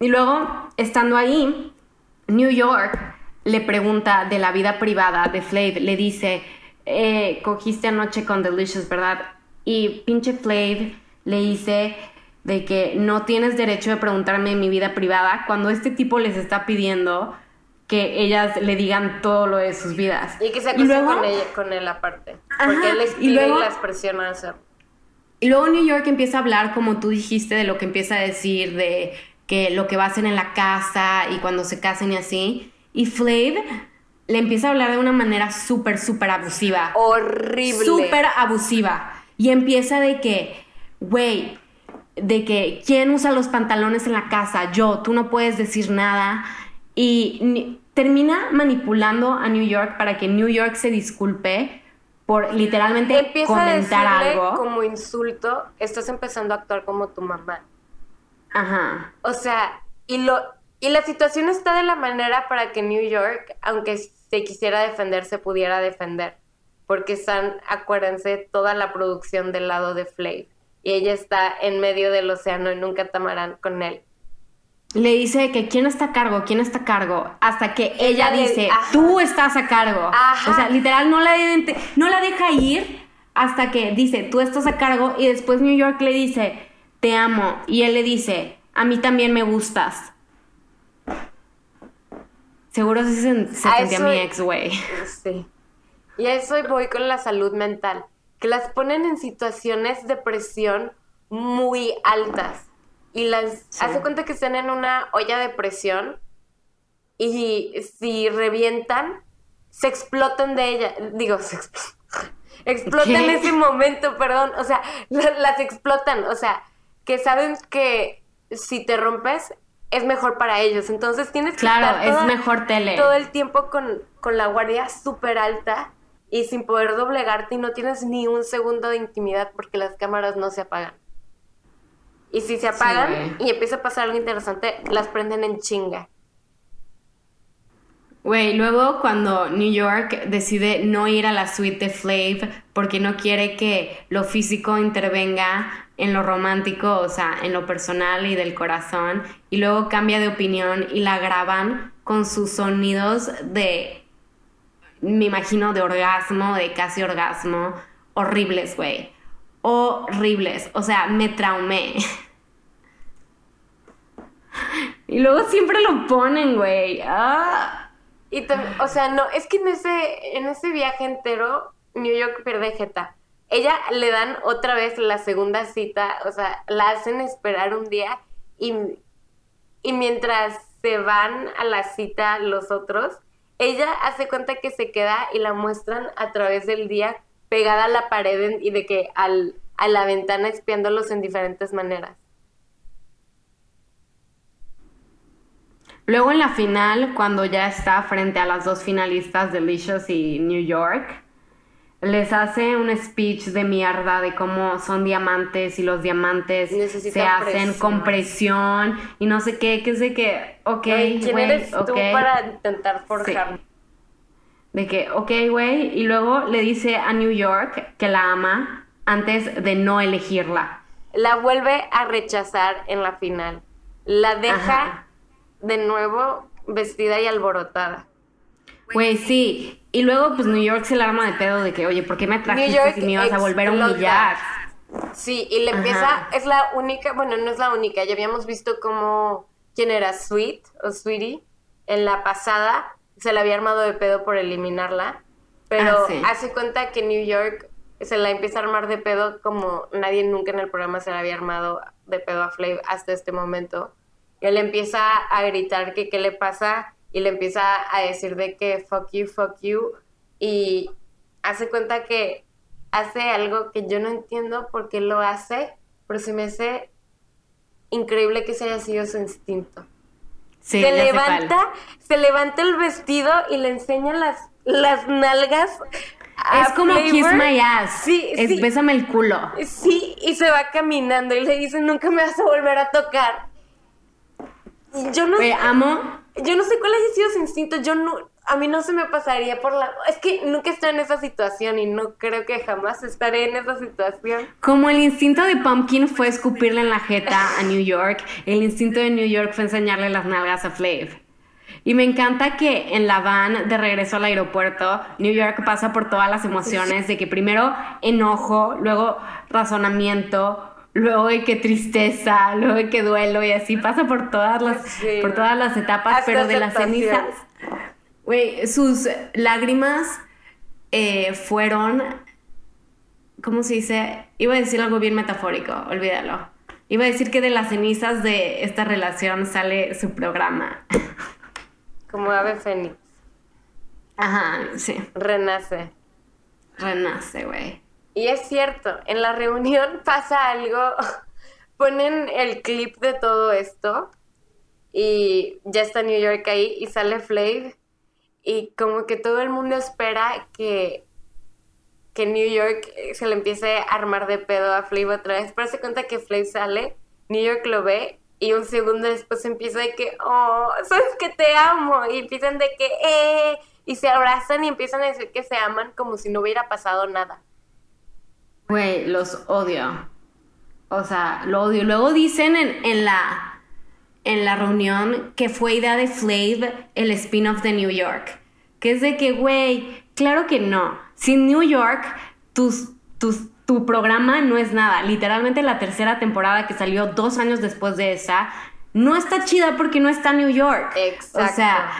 Y luego, estando ahí, New York le pregunta de la vida privada de Flav, le dice, eh, cogiste anoche con Delicious, ¿verdad? Y pinche Flav le dice de que no tienes derecho de preguntarme mi vida privada cuando este tipo les está pidiendo que ellas le digan todo lo de sus vidas. Y que se acueste luego- con, ella, con él aparte. Ajá, Porque él les y pide y, luego- las presiona a hacerlo. Y luego New York empieza a hablar, como tú dijiste, de lo que empieza a decir, de que lo que va a hacer en la casa y cuando se casen y así. Y Flav le empieza a hablar de una manera súper, súper abusiva. Horrible. Súper abusiva. Y empieza de que, güey, de que quién usa los pantalones en la casa, yo, tú no puedes decir nada. Y termina manipulando a New York para que New York se disculpe por literalmente Empieza comentar a decirle algo. como insulto, estás empezando a actuar como tu mamá. Ajá. O sea, y lo y la situación está de la manera para que New York, aunque se quisiera defender, se pudiera defender. Porque están, acuérdense, toda la producción del lado de Flav. Y ella está en medio del océano en un catamarán con él. Le dice que quién está a cargo, quién está a cargo, hasta que ella, dice, tú estás a cargo. Ajá. O sea, literal no la, no la deja ir hasta que dice, tú estás a cargo y después New York le dice, te amo. Y él le dice, a mí también me gustas. Seguro sí se, se A sentía eso- mi ex, güey. Sí. Y a eso voy con la salud mental, que las ponen en situaciones de presión muy altas. Y las hace cuenta que están en una olla de presión y si revientan, se explotan de ella. Digo, se expl- explotan en ese momento, perdón. O sea, la- las explotan. O sea, que saben que si te rompes es mejor para ellos. Entonces tienes que Claro, estar es mejor tele. todo el tiempo con, con la guardia súper alta y sin poder doblegarte y no tienes ni un segundo de intimidad porque las cámaras no se apagan. Y si se apagan y empieza a pasar algo interesante, las prenden en chinga. Güey, luego cuando New York decide no ir a la suite de Flav porque no quiere que lo físico intervenga en lo romántico, o sea, en lo personal y del corazón, y luego cambia de opinión y la graban con sus sonidos de, me imagino, de orgasmo, de casi orgasmo, horribles, güey. Horribles. O sea, me traumé. Y luego siempre lo ponen, güey. Ah. Y o sea, no, es que en ese, en ese viaje entero, New York pierde jeta. Ella le dan otra vez la segunda cita, o sea, la hacen esperar un día y, y mientras se van a la cita los otros, ella hace cuenta que se queda y la muestran a través del día pegada a la pared y de que al, a la ventana espiándolos en diferentes maneras. Luego en la final, cuando ya está frente a las dos finalistas, Delicious y New York, les hace un speech de mierda de cómo son diamantes y los diamantes se hacen presión. con presión y no sé qué, que es de que, ok, ¿Quién eres tú para intentar forjar? De que, ok, güey, y luego le dice a New York que la ama antes de no elegirla. la vuelve a rechazar en la final. La deja Ajá. de nuevo vestida y alborotada. Güey, sí. Y luego, pues New York se la arma de pedo de que, oye, ¿por qué me trajiste si me ibas a volver a humillar? Sí, y le Ajá. empieza, es la única, bueno, no es la única, ya habíamos visto cómo, quién era Sweet o Sweetie, en la pasada se la había armado de pedo por eliminarla, pero Ah, sí. hace cuenta que New York se la empieza a armar de pedo como nadie nunca en el programa se la había armado de pedo a Flav hasta este momento. Y él empieza a gritar que qué le pasa y le empieza a decir de que fuck you, fuck you y hace cuenta que hace algo que yo no entiendo por qué lo hace, pero se me hace increíble que ese haya sido su instinto. Sí, se levanta, se levanta el vestido y le enseña las, las nalgas. a Es como Flavor. kiss my ass. Sí, es sí. bésame el culo. Sí, y se va caminando y le dice, nunca me vas a volver a tocar. Yo no, Güey, sé, amo. yo no sé cuál haya sido su instinto, yo no, a mí no se me pasaría por la... Es que nunca estoy en esa situación y no creo que jamás estaré en esa situación. Como el instinto de Pumpkin fue escupirle en la jeta a New York, el instinto de New York fue enseñarle las nalgas a Flav. Y me encanta que en la van de regreso al aeropuerto, New York pasa por todas las emociones de que primero enojo, luego razonamiento, luego de que tristeza, luego de que duelo y así pasa por todas las, Sí. por todas las etapas, pero de las cenizas. Güey, sus lágrimas eh, fueron ¿cómo se dice? Iba a decir algo bien metafórico, olvídalo. Iba a decir que de las cenizas de esta relación sale su programa. Como ave fénix. Ajá, sí. renace. Renace, güey. Y es cierto, en la reunión pasa algo, ponen el clip de todo esto y ya está New York ahí y sale Flav y como que todo el mundo espera que, que New York eh, se le empiece a armar de pedo a Flav otra vez, pero se cuenta que Flav sale, New York lo ve y un segundo después empieza de que, oh, sabes que te amo y empiezan de que, eh, y se abrazan y empiezan a decir que se aman como si no hubiera pasado nada. Güey, los odio. O sea, lo odio. Luego dicen en, en la, en la reunión que fue idea de Flav el spin-off de New York. Que es de que, güey, claro que no. Sin New York, tus, tus, tu programa no es nada. Literalmente la tercera temporada que salió dos años después de esa, no está chida porque no está New York. Exacto. O sea,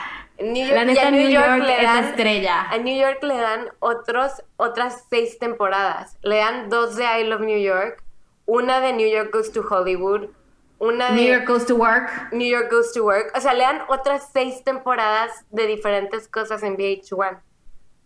New la y neta a New, York, le es la dan- estrella. A New York le dan otros, otras seis temporadas. Le dan dos de I Love New York, una de New York Goes to Hollywood, una de New York Goes to Work. New York Goes to Work. O sea, le dan otras seis temporadas de diferentes cosas en VH1.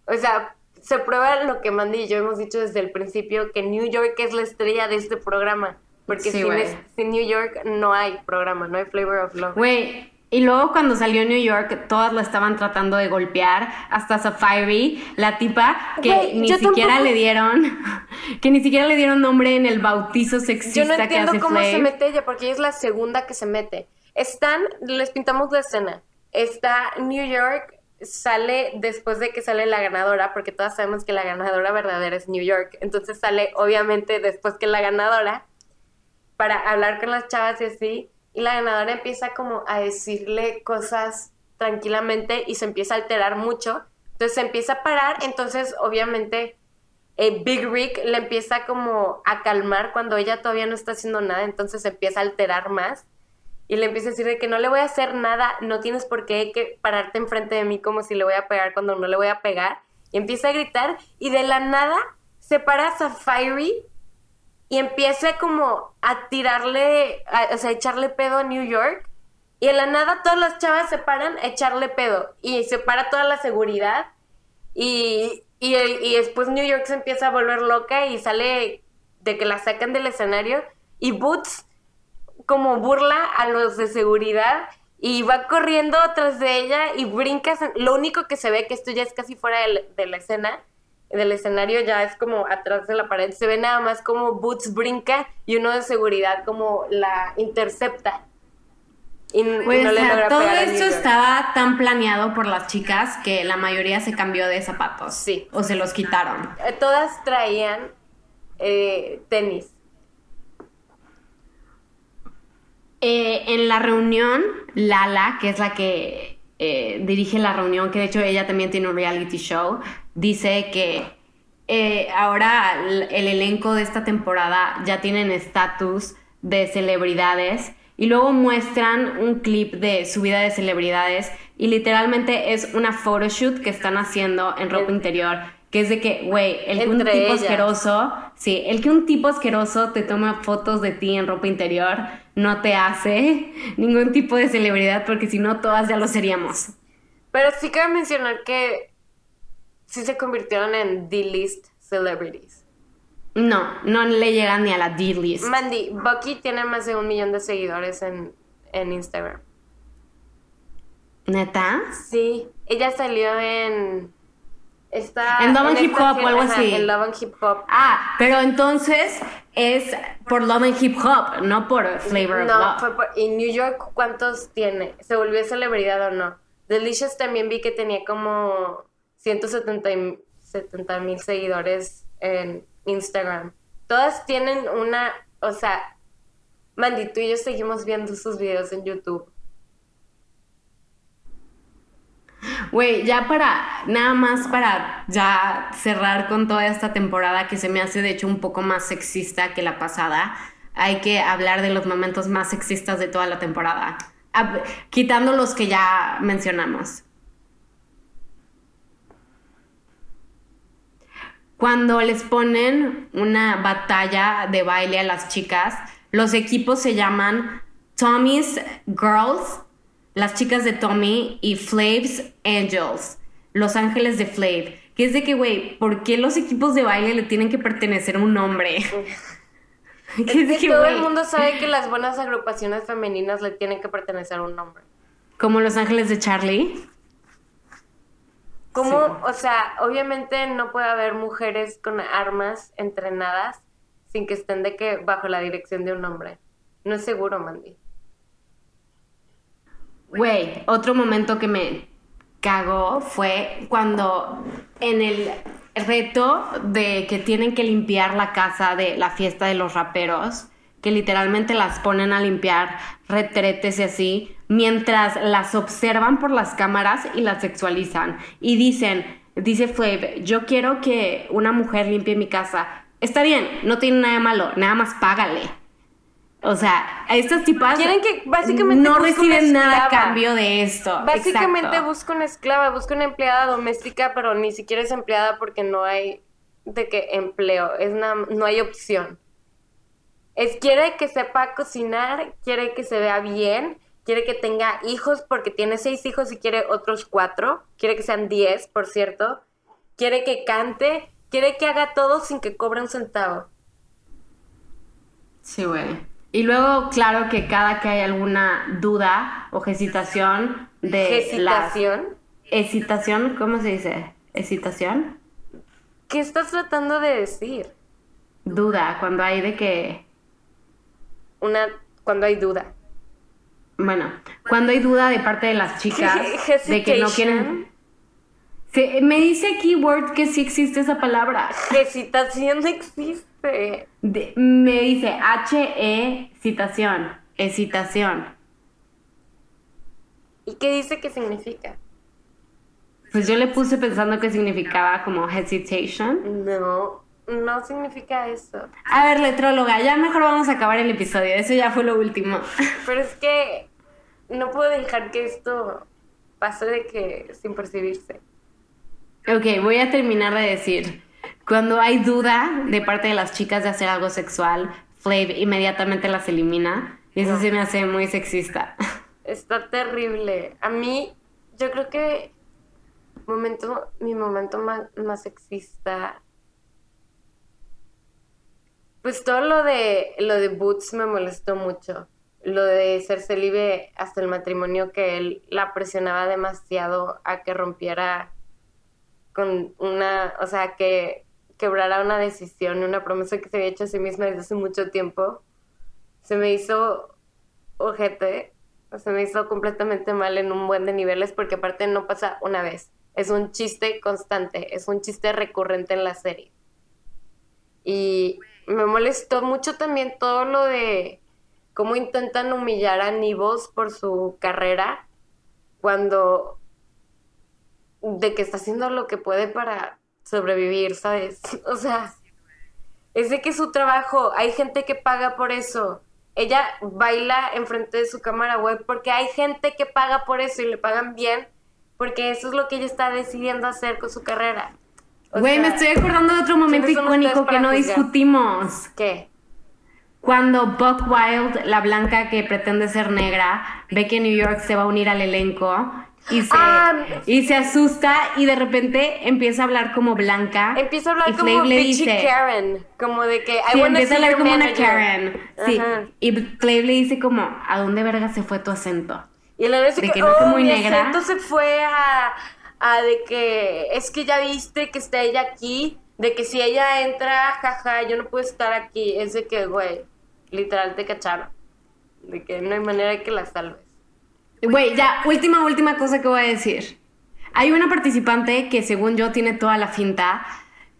O sea, se prueba lo que Mandy y yo hemos dicho desde el principio, que New York es la estrella de este programa. Porque Sí, sin, es- sin New York no hay programa, no hay Flavor of Love. Güey, y luego cuando salió New York, todas la estaban tratando de golpear, hasta Safari, la tipa que ni siquiera tampoco- le dieron, que ni siquiera le dieron nombre en el bautizo sexista Yo no que entiendo hace cómo se mete ella, porque ella es la segunda que se mete. Están, les pintamos la escena. Está New York, sale después de que sale la ganadora, porque todas sabemos que la ganadora verdadera es New York. Entonces sale, obviamente, después que la ganadora, para hablar con las chavas y así. Y la ganadora empieza como a decirle cosas tranquilamente y se empieza a alterar mucho. Entonces se empieza a parar, entonces obviamente eh, Big Rick le empieza como a calmar cuando ella todavía no está haciendo nada, entonces se empieza a alterar más y le empieza a decir de que no le voy a hacer nada, no tienes por qué que pararte enfrente de mí como si le voy a pegar cuando no le voy a pegar. Y empieza a gritar y de la nada se para Safari y empieza como a tirarle, a- o sea, a echarle pedo a New York. Y de la nada todas las chavas se paran a echarle pedo y se para toda la seguridad y, y, y después New York se empieza a volver loca y sale de que la sacan del escenario y Boots como burla a los de seguridad y va corriendo tras de ella y brinca. Lo único que se ve, que esto ya es casi fuera del- de la escena, del escenario ya es como atrás de la pared, se ve nada más como Boots brinca y uno de seguridad como la intercepta. Y, y Pues, no o le sea, logra todo pegar esto estaba tan planeado por las chicas que la mayoría se cambió de zapatos. Sí. O se los quitaron. Eh, Todas traían eh, tenis. Eh, en la reunión, Lala, que es la que eh, dirige la reunión, que de hecho ella también tiene un reality show, dice que eh, ahora el, el elenco de esta temporada ya tienen estatus de celebridades y luego muestran un clip de su vida de celebridades y literalmente es una photoshoot que están haciendo en ropa interior. Que es de que, güey, el que un tipo ellas. asqueroso, sí, el que un tipo asqueroso te toma fotos de ti en ropa interior no te hace ningún tipo de celebridad porque si no todas ya lo seríamos. Pero sí cabe mencionar que sí se convirtieron en D-list celebrities. No, no le llegan ni a la D-list. Mandy, Bucky tiene más de un millón de seguidores en, en Instagram. ¿Neta? Sí, ella salió en... Está En Love and Hip Hop o algo así. En Love and Hip Hop. Ah, pero entonces es por Love and Hip Hop, no por Flavor of No, Love. fue por... ¿Y New York cuántos tiene? ¿Se volvió celebridad o no? Delicious también vi que tenía como 170 mil seguidores en Instagram. Todas tienen una... O sea, Mandy, tú y yo seguimos viendo sus videos en YouTube. Güey, ya para, nada más para ya cerrar con toda esta temporada que se me hace de hecho un poco más sexista que la pasada, hay que hablar de los momentos más sexistas de toda la temporada, quitando los que ya mencionamos. Cuando les ponen una batalla de baile a las chicas, los equipos se llaman Tommy's Girls, las chicas de Tommy, y Flav's Angels. Los Ángeles de Flav. Que es de que, güey, ¿por qué los equipos de baile le tienen que pertenecer a un hombre? que Es que todo el mundo sabe que las buenas agrupaciones femeninas le tienen que pertenecer a un hombre. Como Los Ángeles de Charlie. ¿Cómo? Sí. O sea, obviamente no puede haber mujeres con armas entrenadas sin que estén de que bajo la dirección de un hombre. No es seguro, Mandy. Güey, otro momento que me cagó fue cuando en el reto de que tienen que limpiar la casa de la fiesta de los raperos, que literalmente las ponen a limpiar retretes y así, mientras las observan por las cámaras y las sexualizan. Y dicen, dice Flav, yo quiero que una mujer limpie mi casa. Está bien, no tiene nada malo, nada más págale. O sea, a estas tipas Quieren que básicamente no una reciben nada a cambio de esto. Básicamente Exacto. busca una esclava, busca una empleada doméstica, pero ni siquiera es empleada porque no hay de que empleo, es na- no hay opción. Es quiere que sepa cocinar, quiere que se vea bien, quiere que tenga hijos porque tiene seis hijos y quiere otros cuatro, quiere que sean diez, por cierto, quiere que cante, quiere que haga todo sin que cobre un centavo. Sí, güey. Y luego, claro que cada que hay alguna duda o hesitación de. Hesitación. Hesitación, ¿cómo se dice? ¿Hesitación? ¿Qué estás tratando de decir? Duda, cuando hay de que... Una cuando hay duda. Bueno, cuando hay duda de parte de las chicas de que no quieren... Se- me dice keyword que sí existe esa palabra. Hesitación no De- me dice H-E citación, excitación. ¿Y qué dice que significa? Pues yo le puse pensando que significaba como hesitation. No, no significa eso. A ver, letróloga, ya mejor vamos a acabar el episodio. Eso ya fue lo último. Pero es que no puedo dejar que esto pase de que sin percibirse. ok, voy a terminar de decir. Cuando hay duda de parte de las chicas de hacer algo sexual, Flav inmediatamente las elimina. Y eso No. se me hace muy sexista. Está terrible. A mí, yo creo que momento, mi momento más, más sexista. Pues todo lo de lo de Boots me molestó mucho. Lo de ser célibe hasta el matrimonio, que él la presionaba demasiado a que rompiera con una, o sea, que quebrara una decisión, una promesa que se había hecho a sí misma desde hace mucho tiempo. Se me hizo ojete, se me hizo completamente mal en un buen de niveles porque aparte no pasa una vez. Es un chiste constante, es un chiste recurrente en la serie. Y me molestó mucho también todo lo de cómo intentan humillar a Nibos por su carrera cuando de que está haciendo lo que puede para sobrevivir, ¿sabes? O sea, es de que su trabajo, hay gente que paga por eso. Ella baila enfrente de su cámara web porque hay gente que paga por eso y le pagan bien porque eso es lo que ella está decidiendo hacer con su carrera. Güey, me estoy acordando de otro momento ¿quiénes son ustedes icónico que no juzgar? discutimos. ¿Qué? Cuando Buck Wild, la blanca que pretende ser negra, ve que New York se va a unir al elenco y se, Ah. y se asusta y de repente empieza a hablar como blanca. Empieza a hablar y como le dice, Karen, como de que I Sí, wanna empieza a hablar como una manager. Karen. Sí. Ajá. Y Flav le dice como, ¿a dónde verga se fue tu acento? Y le dice De que, que no oh, muy mi negra". acento se fue a, a de que es que ya viste que está ella aquí, de que si ella entra, jaja, yo no puedo estar aquí. Es de que, güey, literal te cacharon. De que no hay manera de que la salves. Güey, ya, última, última cosa que voy a decir. Hay una participante que según yo tiene toda la finta.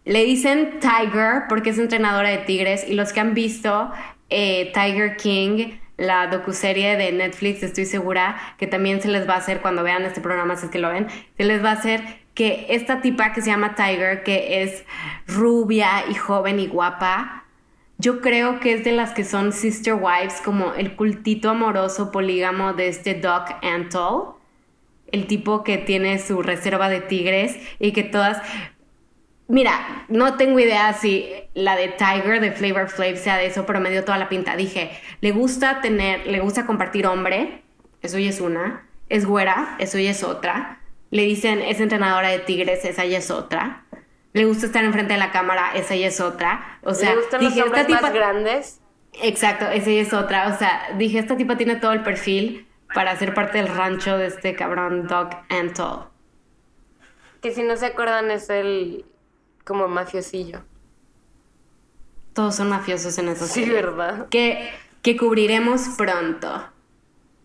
Le dicen Tiger porque es entrenadora de tigres y los que han visto eh, Tiger King, la docuserie de Netflix, estoy segura que también se les va a hacer cuando vean este programa, si es que lo ven, se les va a hacer que esta tipa que se llama Tiger, que es rubia y joven y guapa, yo creo que es de las que son sister wives, como el cultito amoroso polígamo de este Doc Antle, el tipo que tiene su reserva de tigres y que todas... Mira, no tengo idea si la de Tiger de Flavor Flav sea de eso, pero me dio toda la pinta. Dije, le gusta tener, le gusta compartir hombre, eso ya es una, es güera, eso ya es otra, Le dicen, es entrenadora de tigres, esa ya es otra. Le gusta estar enfrente de la cámara, esa ya es otra. O sea, ¿Le gustan los dije, hombres esta tipa... más grandes? Exacto, esa ya es otra. O sea, dije, esta tipa tiene todo el perfil para ser parte del rancho de este cabrón Doug Antle. Que si no se acuerdan es el como mafiosillo. Todos son mafiosos en esa Sí, serie. ¿verdad? Que, que cubriremos pronto.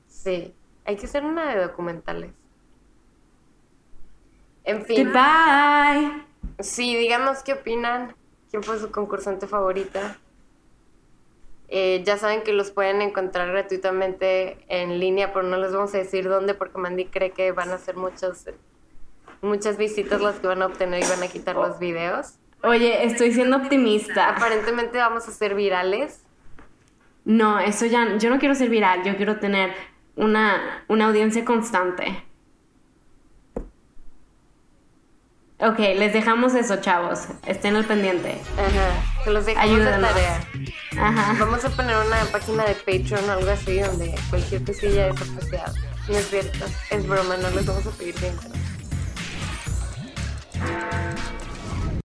Sí. Hay que hacer una de documentales. En fin. Goodbye. Sí, díganos qué opinan. ¿Quién fue su concursante favorita? Eh, ya saben que los pueden encontrar gratuitamente en línea, pero no les vamos a decir dónde porque Mandy cree que van a ser muchos, muchas visitas las que van a obtener y van a quitar los videos. Oye, estoy siendo optimista. Aparentemente vamos a ser virales. No, eso ya, yo no quiero ser viral, yo quiero tener una, una audiencia constante. Ok, les dejamos eso, chavos. Estén al pendiente. Ajá. Se los dejamos de tarea. Ajá. Vamos a poner una página de Patreon o algo así donde cualquier cosilla es apreciada. No es cierto. Es broma, no les vamos a pedir dinero.